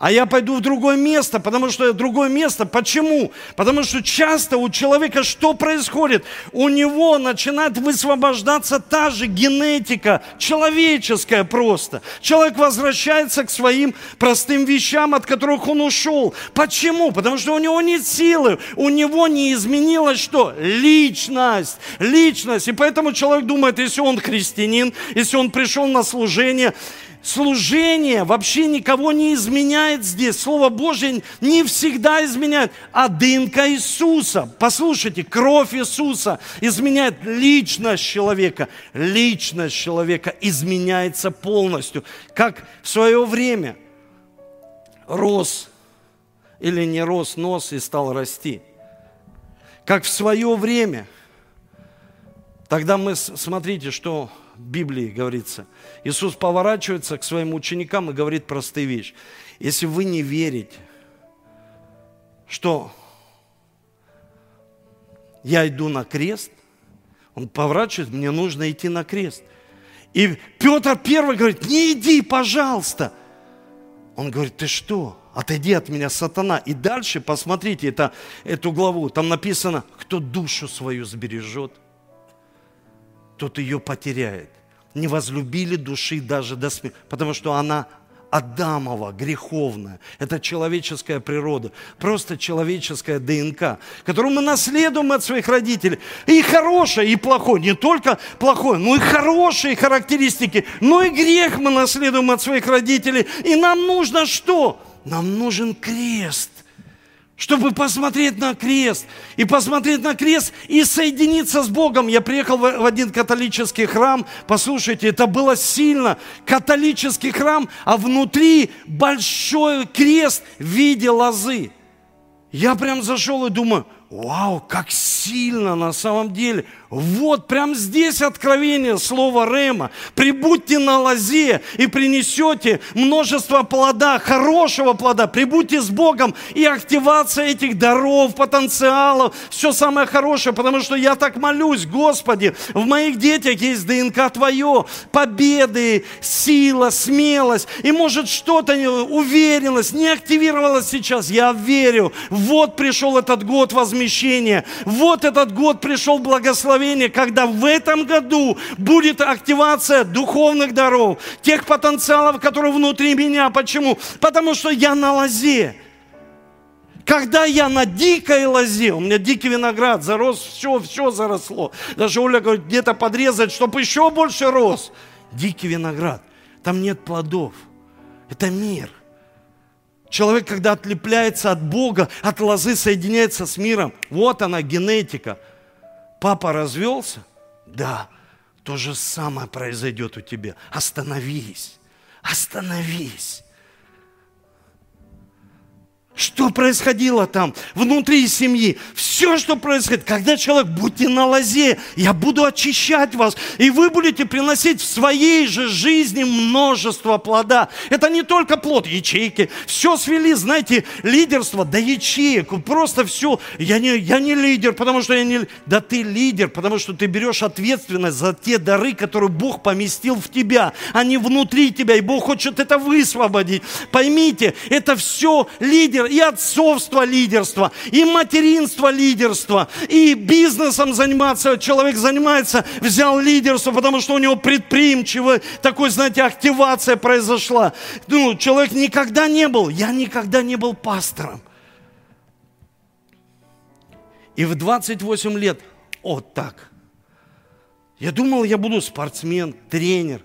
а я пойду в другое место, потому что другое место. Почему? Потому что часто у человека что происходит? У него начинает высвобождаться та же генетика, человеческая просто. Человек возвращается к своим простым вещам, от которых он ушел. Почему? Потому что у него нет силы, у него не изменилось что? Личность. Личность. И поэтому человек думает, если он христианин, если он пришел на служение, служение вообще никого не изменяет здесь. Слово Божье не всегда изменяет. А дымка Иисуса, послушайте, кровь Иисуса изменяет личность человека. Личность человека изменяется полностью. Как в свое время рос или не рос нос и стал расти. Как в свое время. Тогда мы, смотрите, что в Библии говорится. Иисус поворачивается к своим ученикам и говорит простые вещи. Если вы не верите, что я иду на крест, Он поворачивает, мне нужно идти на крест. И Петр первый говорит, не иди, пожалуйста. Он говорит, ты что? Отойди от меня, сатана. И дальше, посмотрите это, эту главу, там написано, кто душу свою сбережет, тот ее потеряет. Не возлюбили души даже до смерти, потому что она Адамова, греховная. Это человеческая природа, просто человеческая ДНК, которую мы наследуем от своих родителей. И хорошее, и плохое. Не только плохое, но и хорошие характеристики. Но и грех мы наследуем от своих родителей. И нам нужно что? Нам нужен крест чтобы посмотреть на крест, и посмотреть на крест, и соединиться с Богом. Я приехал в один католический храм, послушайте, это было сильно, католический храм, а внутри большой крест в виде лозы. Я прям зашел и думаю, вау, как сильно на самом деле – вот, прямо здесь откровение слова Рема. Прибудьте на лозе и принесете множество плода, хорошего плода. Прибудьте с Богом и активация этих даров, потенциалов, все самое хорошее. Потому что я так молюсь, Господи, в моих детях есть ДНК Твое, победы, сила, смелость. И может что-то, уверенность не активировалась сейчас. Я верю. Вот пришел этот год возмещения. Вот этот год пришел благословение благословение, когда в этом году будет активация духовных даров, тех потенциалов, которые внутри меня. Почему? Потому что я на лозе. Когда я на дикой лозе, у меня дикий виноград, зарос, все, все заросло. Даже Оля говорит, где-то подрезать, чтобы еще больше рос. Дикий виноград. Там нет плодов. Это мир. Человек, когда отлепляется от Бога, от лозы соединяется с миром. Вот она, генетика – Папа развелся? Да. То же самое произойдет у тебя. Остановись. Остановись. Что происходило там внутри семьи? Все, что происходит, когда человек, будьте на лозе, я буду очищать вас, и вы будете приносить в своей же жизни множество плода. Это не только плод, ячейки. Все свели, знаете, лидерство до ячеек. Просто все. Я не, я не лидер, потому что я не... Да ты лидер, потому что ты берешь ответственность за те дары, которые Бог поместил в тебя. Они внутри тебя, и Бог хочет это высвободить. Поймите, это все лидер и отцовство лидерство, и материнство лидерство, и бизнесом заниматься. Человек занимается, взял лидерство, потому что у него предприимчивый, такой, знаете, активация произошла. Ну, человек никогда не был, я никогда не был пастором. И в 28 лет, вот так. Я думал, я буду спортсмен, тренер,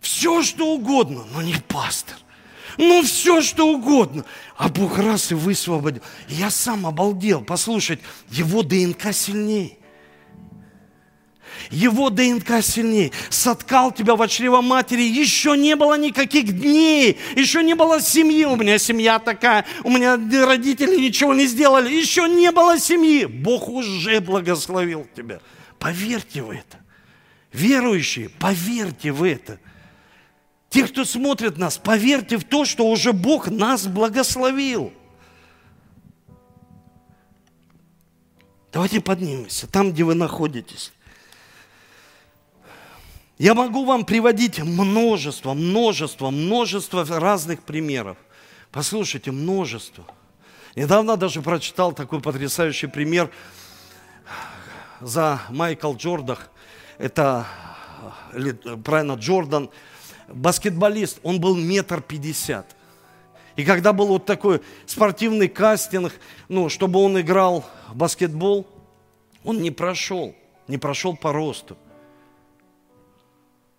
все что угодно, но не пастор. Ну, все что угодно. А Бог раз и высвободил. Я сам обалдел. Послушать, его ДНК сильнее. Его ДНК сильнее. Соткал тебя в чрево матери. Еще не было никаких дней. Еще не было семьи. У меня семья такая. У меня родители ничего не сделали. Еще не было семьи. Бог уже благословил тебя. Поверьте в это. Верующие, поверьте в это. Те, кто смотрит нас, поверьте в то, что уже Бог нас благословил. Давайте поднимемся, там, где вы находитесь. Я могу вам приводить множество, множество, множество разных примеров. Послушайте, множество. Недавно даже прочитал такой потрясающий пример за Майкл Джордах. Это правильно Джордан – баскетболист, он был метр пятьдесят. И когда был вот такой спортивный кастинг, ну, чтобы он играл в баскетбол, он не прошел, не прошел по росту.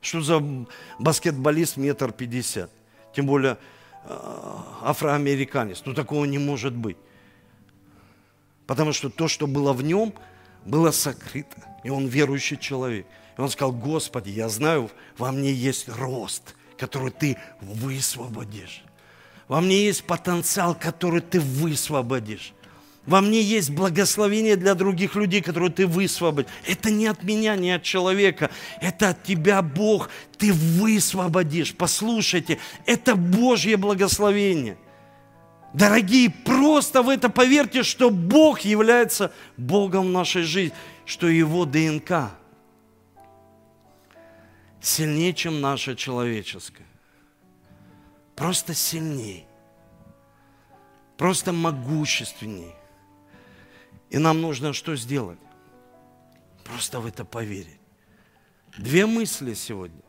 Что за баскетболист метр пятьдесят? Тем более э, афроамериканец. Ну, такого не может быть. Потому что то, что было в нем, было сокрыто. И он верующий человек. Он сказал, Господи, я знаю, во мне есть рост, который ты высвободишь. Во мне есть потенциал, который ты высвободишь. Во мне есть благословение для других людей, которые ты высвободишь. Это не от меня, не от человека. Это от тебя, Бог. Ты высвободишь. Послушайте, это Божье благословение. Дорогие, просто в это поверьте, что Бог является Богом нашей жизни, что Его ДНК сильнее, чем наша человеческая. Просто сильнее. Просто могущественнее. И нам нужно что сделать? Просто в это поверить. Две мысли сегодня.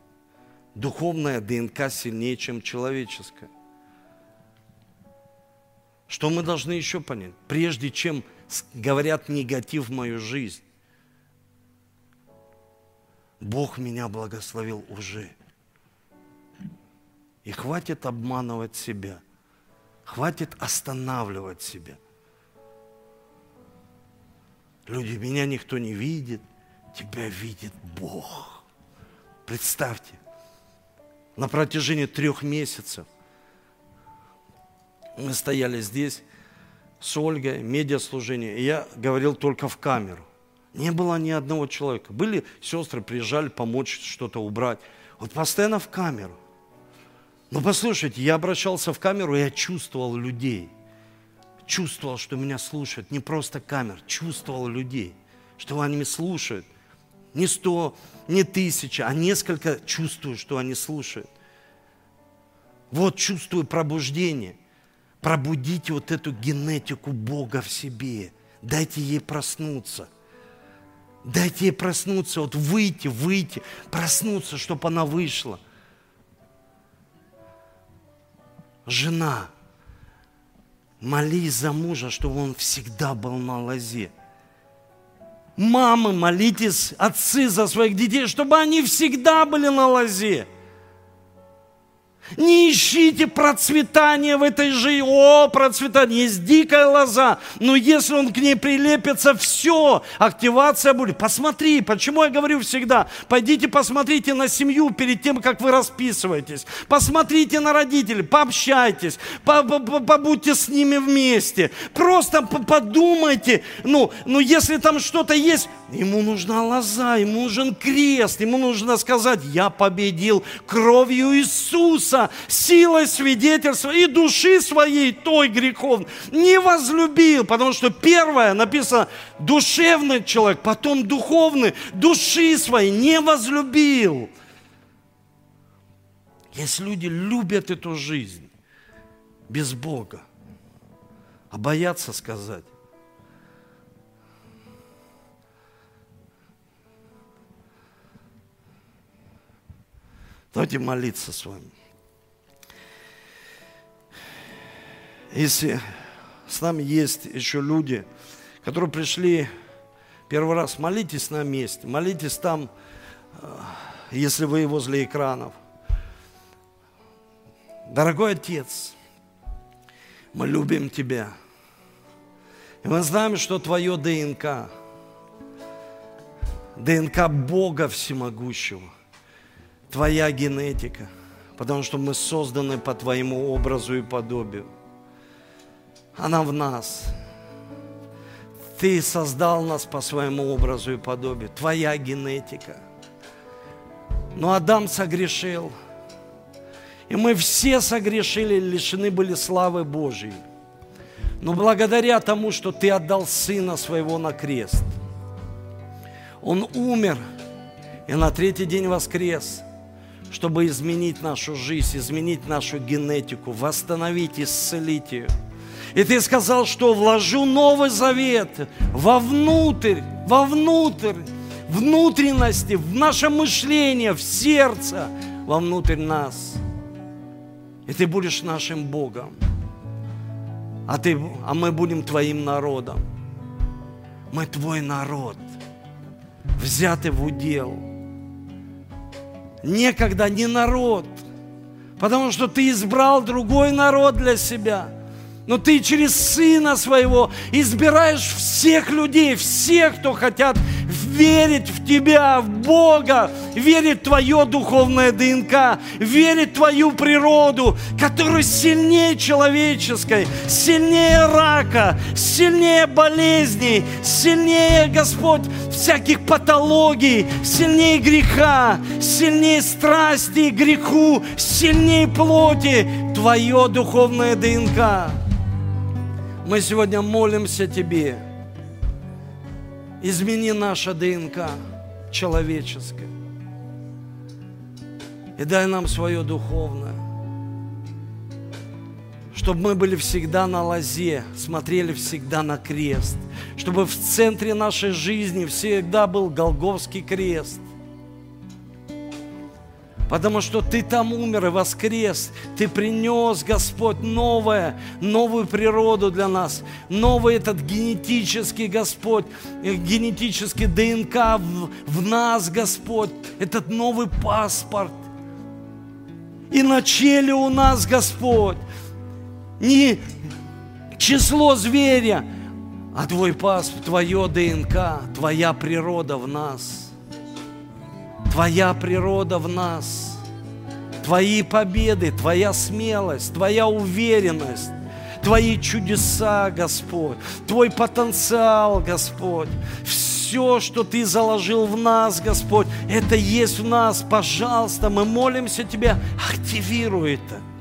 Духовная ДНК сильнее, чем человеческая. Что мы должны еще понять? Прежде чем говорят негатив в мою жизнь, Бог меня благословил уже. И хватит обманывать себя. Хватит останавливать себя. Люди, меня никто не видит, тебя видит Бог. Представьте, на протяжении трех месяцев мы стояли здесь с Ольгой, медиаслужение, и я говорил только в камеру. Не было ни одного человека. Были сестры, приезжали помочь что-то убрать. Вот постоянно в камеру. Но послушайте, я обращался в камеру, я чувствовал людей. Чувствовал, что меня слушают. Не просто камер, чувствовал людей, что они меня слушают. Не сто, не тысяча, а несколько чувствую, что они слушают. Вот чувствую пробуждение. Пробудите вот эту генетику Бога в себе. Дайте ей проснуться. Дайте ей проснуться, вот выйти, выйти, проснуться, чтобы она вышла. Жена, молись за мужа, чтобы он всегда был на лозе. Мамы, молитесь, отцы за своих детей, чтобы они всегда были на лозе. Не ищите процветания в этой жизни. О, процветание, есть дикая лоза. Но если он к ней прилепится, все, активация будет. Посмотри, почему я говорю всегда, пойдите посмотрите на семью перед тем, как вы расписываетесь. Посмотрите на родителей, пообщайтесь, побудьте с ними вместе. Просто подумайте, ну, ну если там что-то есть, ему нужна лоза, ему нужен крест, ему нужно сказать, я победил кровью Иисуса силой свидетельства и души своей той грехов не возлюбил, потому что первое написано душевный человек, потом духовный, души своей не возлюбил. Если люди любят эту жизнь без Бога, а боятся сказать, Давайте молиться с вами. Если с нами есть еще люди, которые пришли первый раз, молитесь на месте, молитесь там, э, если вы возле экранов. Дорогой Отец, мы любим Тебя. И мы знаем, что Твое ДНК, ДНК Бога Всемогущего, Твоя генетика, потому что мы созданы по Твоему образу и подобию – она в нас. Ты создал нас по своему образу и подобию. Твоя генетика. Но Адам согрешил. И мы все согрешили, лишены были славы Божьей. Но благодаря тому, что Ты отдал Сына Своего на крест, Он умер и на третий день воскрес, чтобы изменить нашу жизнь, изменить нашу генетику, восстановить, исцелить ее – и ты сказал, что вложу Новый Завет вовнутрь, вовнутрь, внутренности, в наше мышление, в сердце, вовнутрь нас. И ты будешь нашим Богом. А, ты, а мы будем твоим народом. Мы твой народ, взятый в удел. Некогда не народ, потому что ты избрал другой народ для себя – но ты через Сына Своего избираешь всех людей, всех, кто хотят верить в Тебя, в Бога, верить в Твое духовное ДНК, верить в Твою природу, которая сильнее человеческой, сильнее рака, сильнее болезней, сильнее, Господь, всяких патологий, сильнее греха, сильнее страсти, греху, сильнее плоти, Твое духовное ДНК. Мы сегодня молимся Тебе. Измени наше ДНК человеческое. И дай нам свое духовное. Чтобы мы были всегда на лозе, смотрели всегда на крест. Чтобы в центре нашей жизни всегда был Голговский крест. Потому что Ты там умер и воскрес. Ты принес, Господь, новое, новую природу для нас. Новый этот генетический, Господь, э, генетический ДНК в, в нас, Господь. Этот новый паспорт. И на челе у нас, Господь, не число зверя, а Твой паспорт, Твое ДНК, Твоя природа в нас – Твоя природа в нас, Твои победы, Твоя смелость, Твоя уверенность, Твои чудеса, Господь, Твой потенциал, Господь. Все, что Ты заложил в нас, Господь, это есть в нас. Пожалуйста, мы молимся Тебе, активируй это.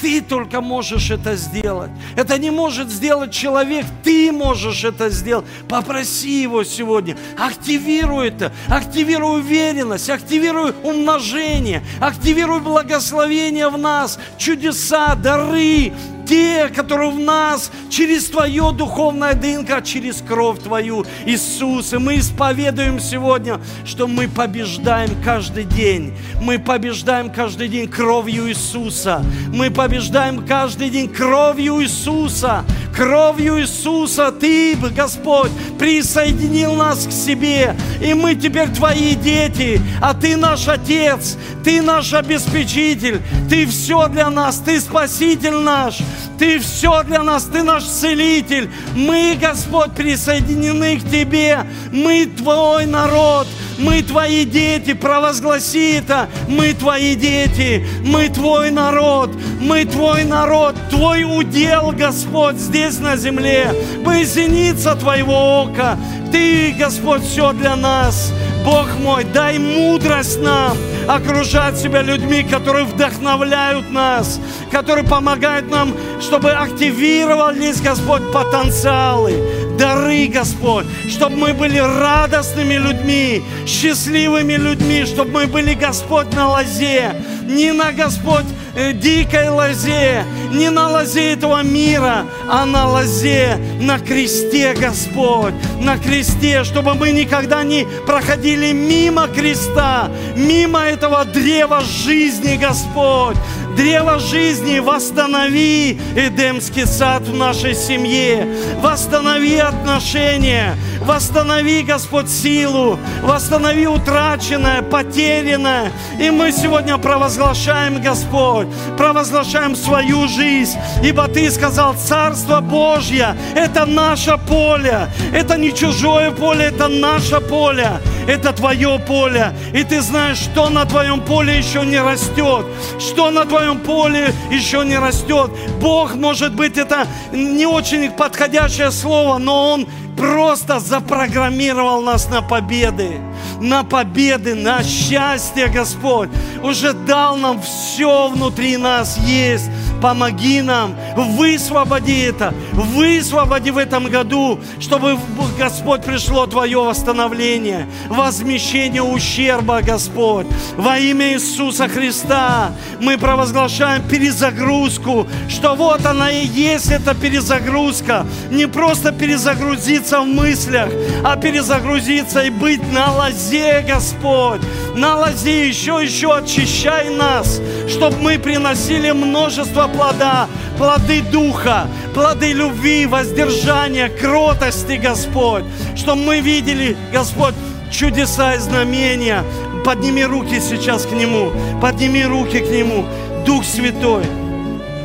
Ты только можешь это сделать. Это не может сделать человек, ты можешь это сделать. Попроси его сегодня. Активируй это. Активируй уверенность, активируй умножение, активируй благословение в нас, чудеса, дары, те, которые в нас, через Твое духовное ДНК, через кровь Твою, Иисус. И мы исповедуем сегодня, что мы побеждаем каждый день. Мы побеждаем каждый день кровью Иисуса. Мы побеждаем каждый день кровью Иисуса. Кровью Иисуса Ты, Господь, присоединил нас к себе. И мы теперь Твои дети, а Ты наш Отец, Ты наш обеспечитель, Ты все для нас, Ты Спаситель наш. Ты все для нас, Ты наш целитель. Мы, Господь, присоединены к Тебе. Мы Твой народ. Мы Твои дети, провозгласи это. Мы Твои дети, мы Твой народ, мы Твой народ, Твой удел, Господь, здесь на земле. Мы зеница Твоего ока. Ты, Господь, все для нас. Бог мой, дай мудрость нам окружать себя людьми, которые вдохновляют нас, которые помогают нам, чтобы активировались, Господь, потенциалы, дары, Господь, чтобы мы были радостными людьми, счастливыми людьми, чтобы мы были, Господь, на лозе, не на, Господь, э, дикой лозе, не на лозе этого мира, а на лозе, на кресте, Господь, на кресте, чтобы мы никогда не проходили мимо креста, мимо этого древа жизни, Господь, древо жизни, восстанови Эдемский сад в нашей семье, восстанови отношения, восстанови, Господь, силу, восстанови утраченное, потерянное. И мы сегодня провозглашаем, Господь, провозглашаем свою жизнь, ибо Ты сказал, Царство Божье – это наше поле, это не чужое поле, это наше поле, это Твое поле. И Ты знаешь, что на Твоем поле еще не растет, что на Твоем поле еще не растет. Бог, может быть, это не очень подходящее слово, но Он просто запрограммировал нас на победы, на победы, на счастье, Господь. Уже дал нам все внутри нас есть. Помоги нам, высвободи это, высвободи в этом году, чтобы, Господь, пришло Твое восстановление, возмещение ущерба, Господь. Во имя Иисуса Христа мы провозглашаем перезагрузку, что вот она и есть эта перезагрузка. Не просто перезагрузиться в мыслях, а перезагрузиться и быть на лозе, Господь. На лозе еще, еще очищай нас, чтобы мы приносили множество плода, плоды Духа, плоды любви, воздержания, кротости, Господь, чтобы мы видели, Господь, чудеса и знамения. Подними руки сейчас к Нему, подними руки к Нему. Дух Святой,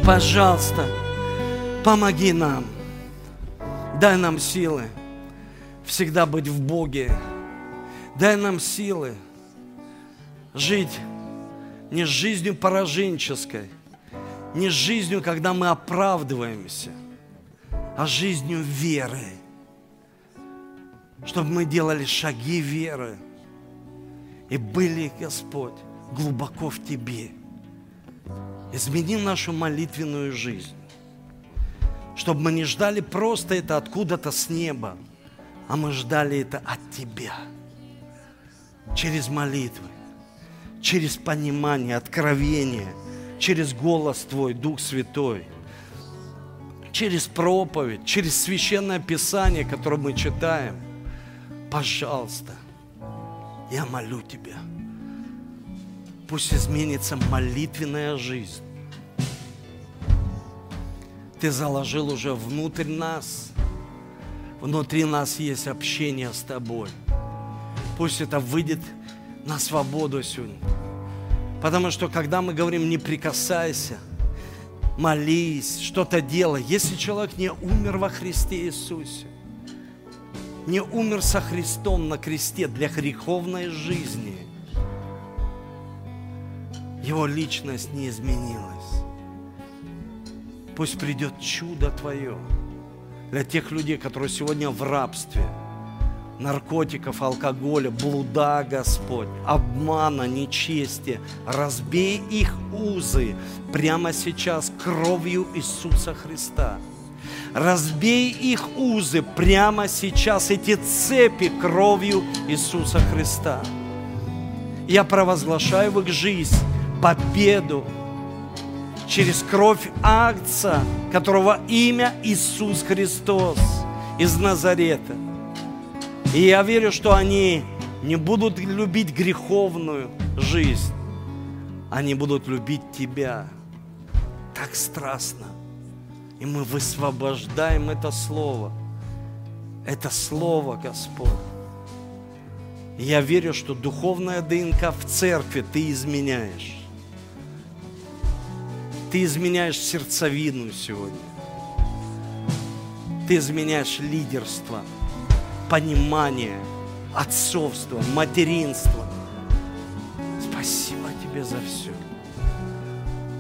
пожалуйста, помоги нам, дай нам силы всегда быть в Боге, дай нам силы жить не жизнью пораженческой, не жизнью, когда мы оправдываемся, а жизнью веры. Чтобы мы делали шаги веры и были, Господь, глубоко в Тебе. Измени нашу молитвенную жизнь, Чтобы мы не ждали просто это откуда-то с неба, а мы ждали это от Тебя. Через молитвы, через понимание, откровение, через голос Твой, Дух Святой, через проповедь, через священное писание, которое мы читаем. Пожалуйста, я молю Тебя, пусть изменится молитвенная жизнь. Ты заложил уже внутрь нас. Внутри нас есть общение с Тобой. Пусть это выйдет на свободу сегодня. Потому что когда мы говорим «не прикасайся», молись, что-то делай. Если человек не умер во Христе Иисусе, не умер со Христом на кресте для греховной жизни, его личность не изменилась. Пусть придет чудо Твое для тех людей, которые сегодня в рабстве – наркотиков, алкоголя, блуда, Господь, обмана, нечестия. Разбей их узы прямо сейчас кровью Иисуса Христа. Разбей их узы прямо сейчас, эти цепи кровью Иисуса Христа. Я провозглашаю в их жизнь победу через кровь Акца, которого имя Иисус Христос из Назарета. И я верю, что они не будут любить греховную жизнь, они будут любить Тебя так страстно. И мы высвобождаем это Слово. Это Слово, Господь. Я верю, что духовная ДНК в церкви ты изменяешь. Ты изменяешь сердцевину сегодня. Ты изменяешь лидерство – понимание, отцовство, материнство. Спасибо тебе за все.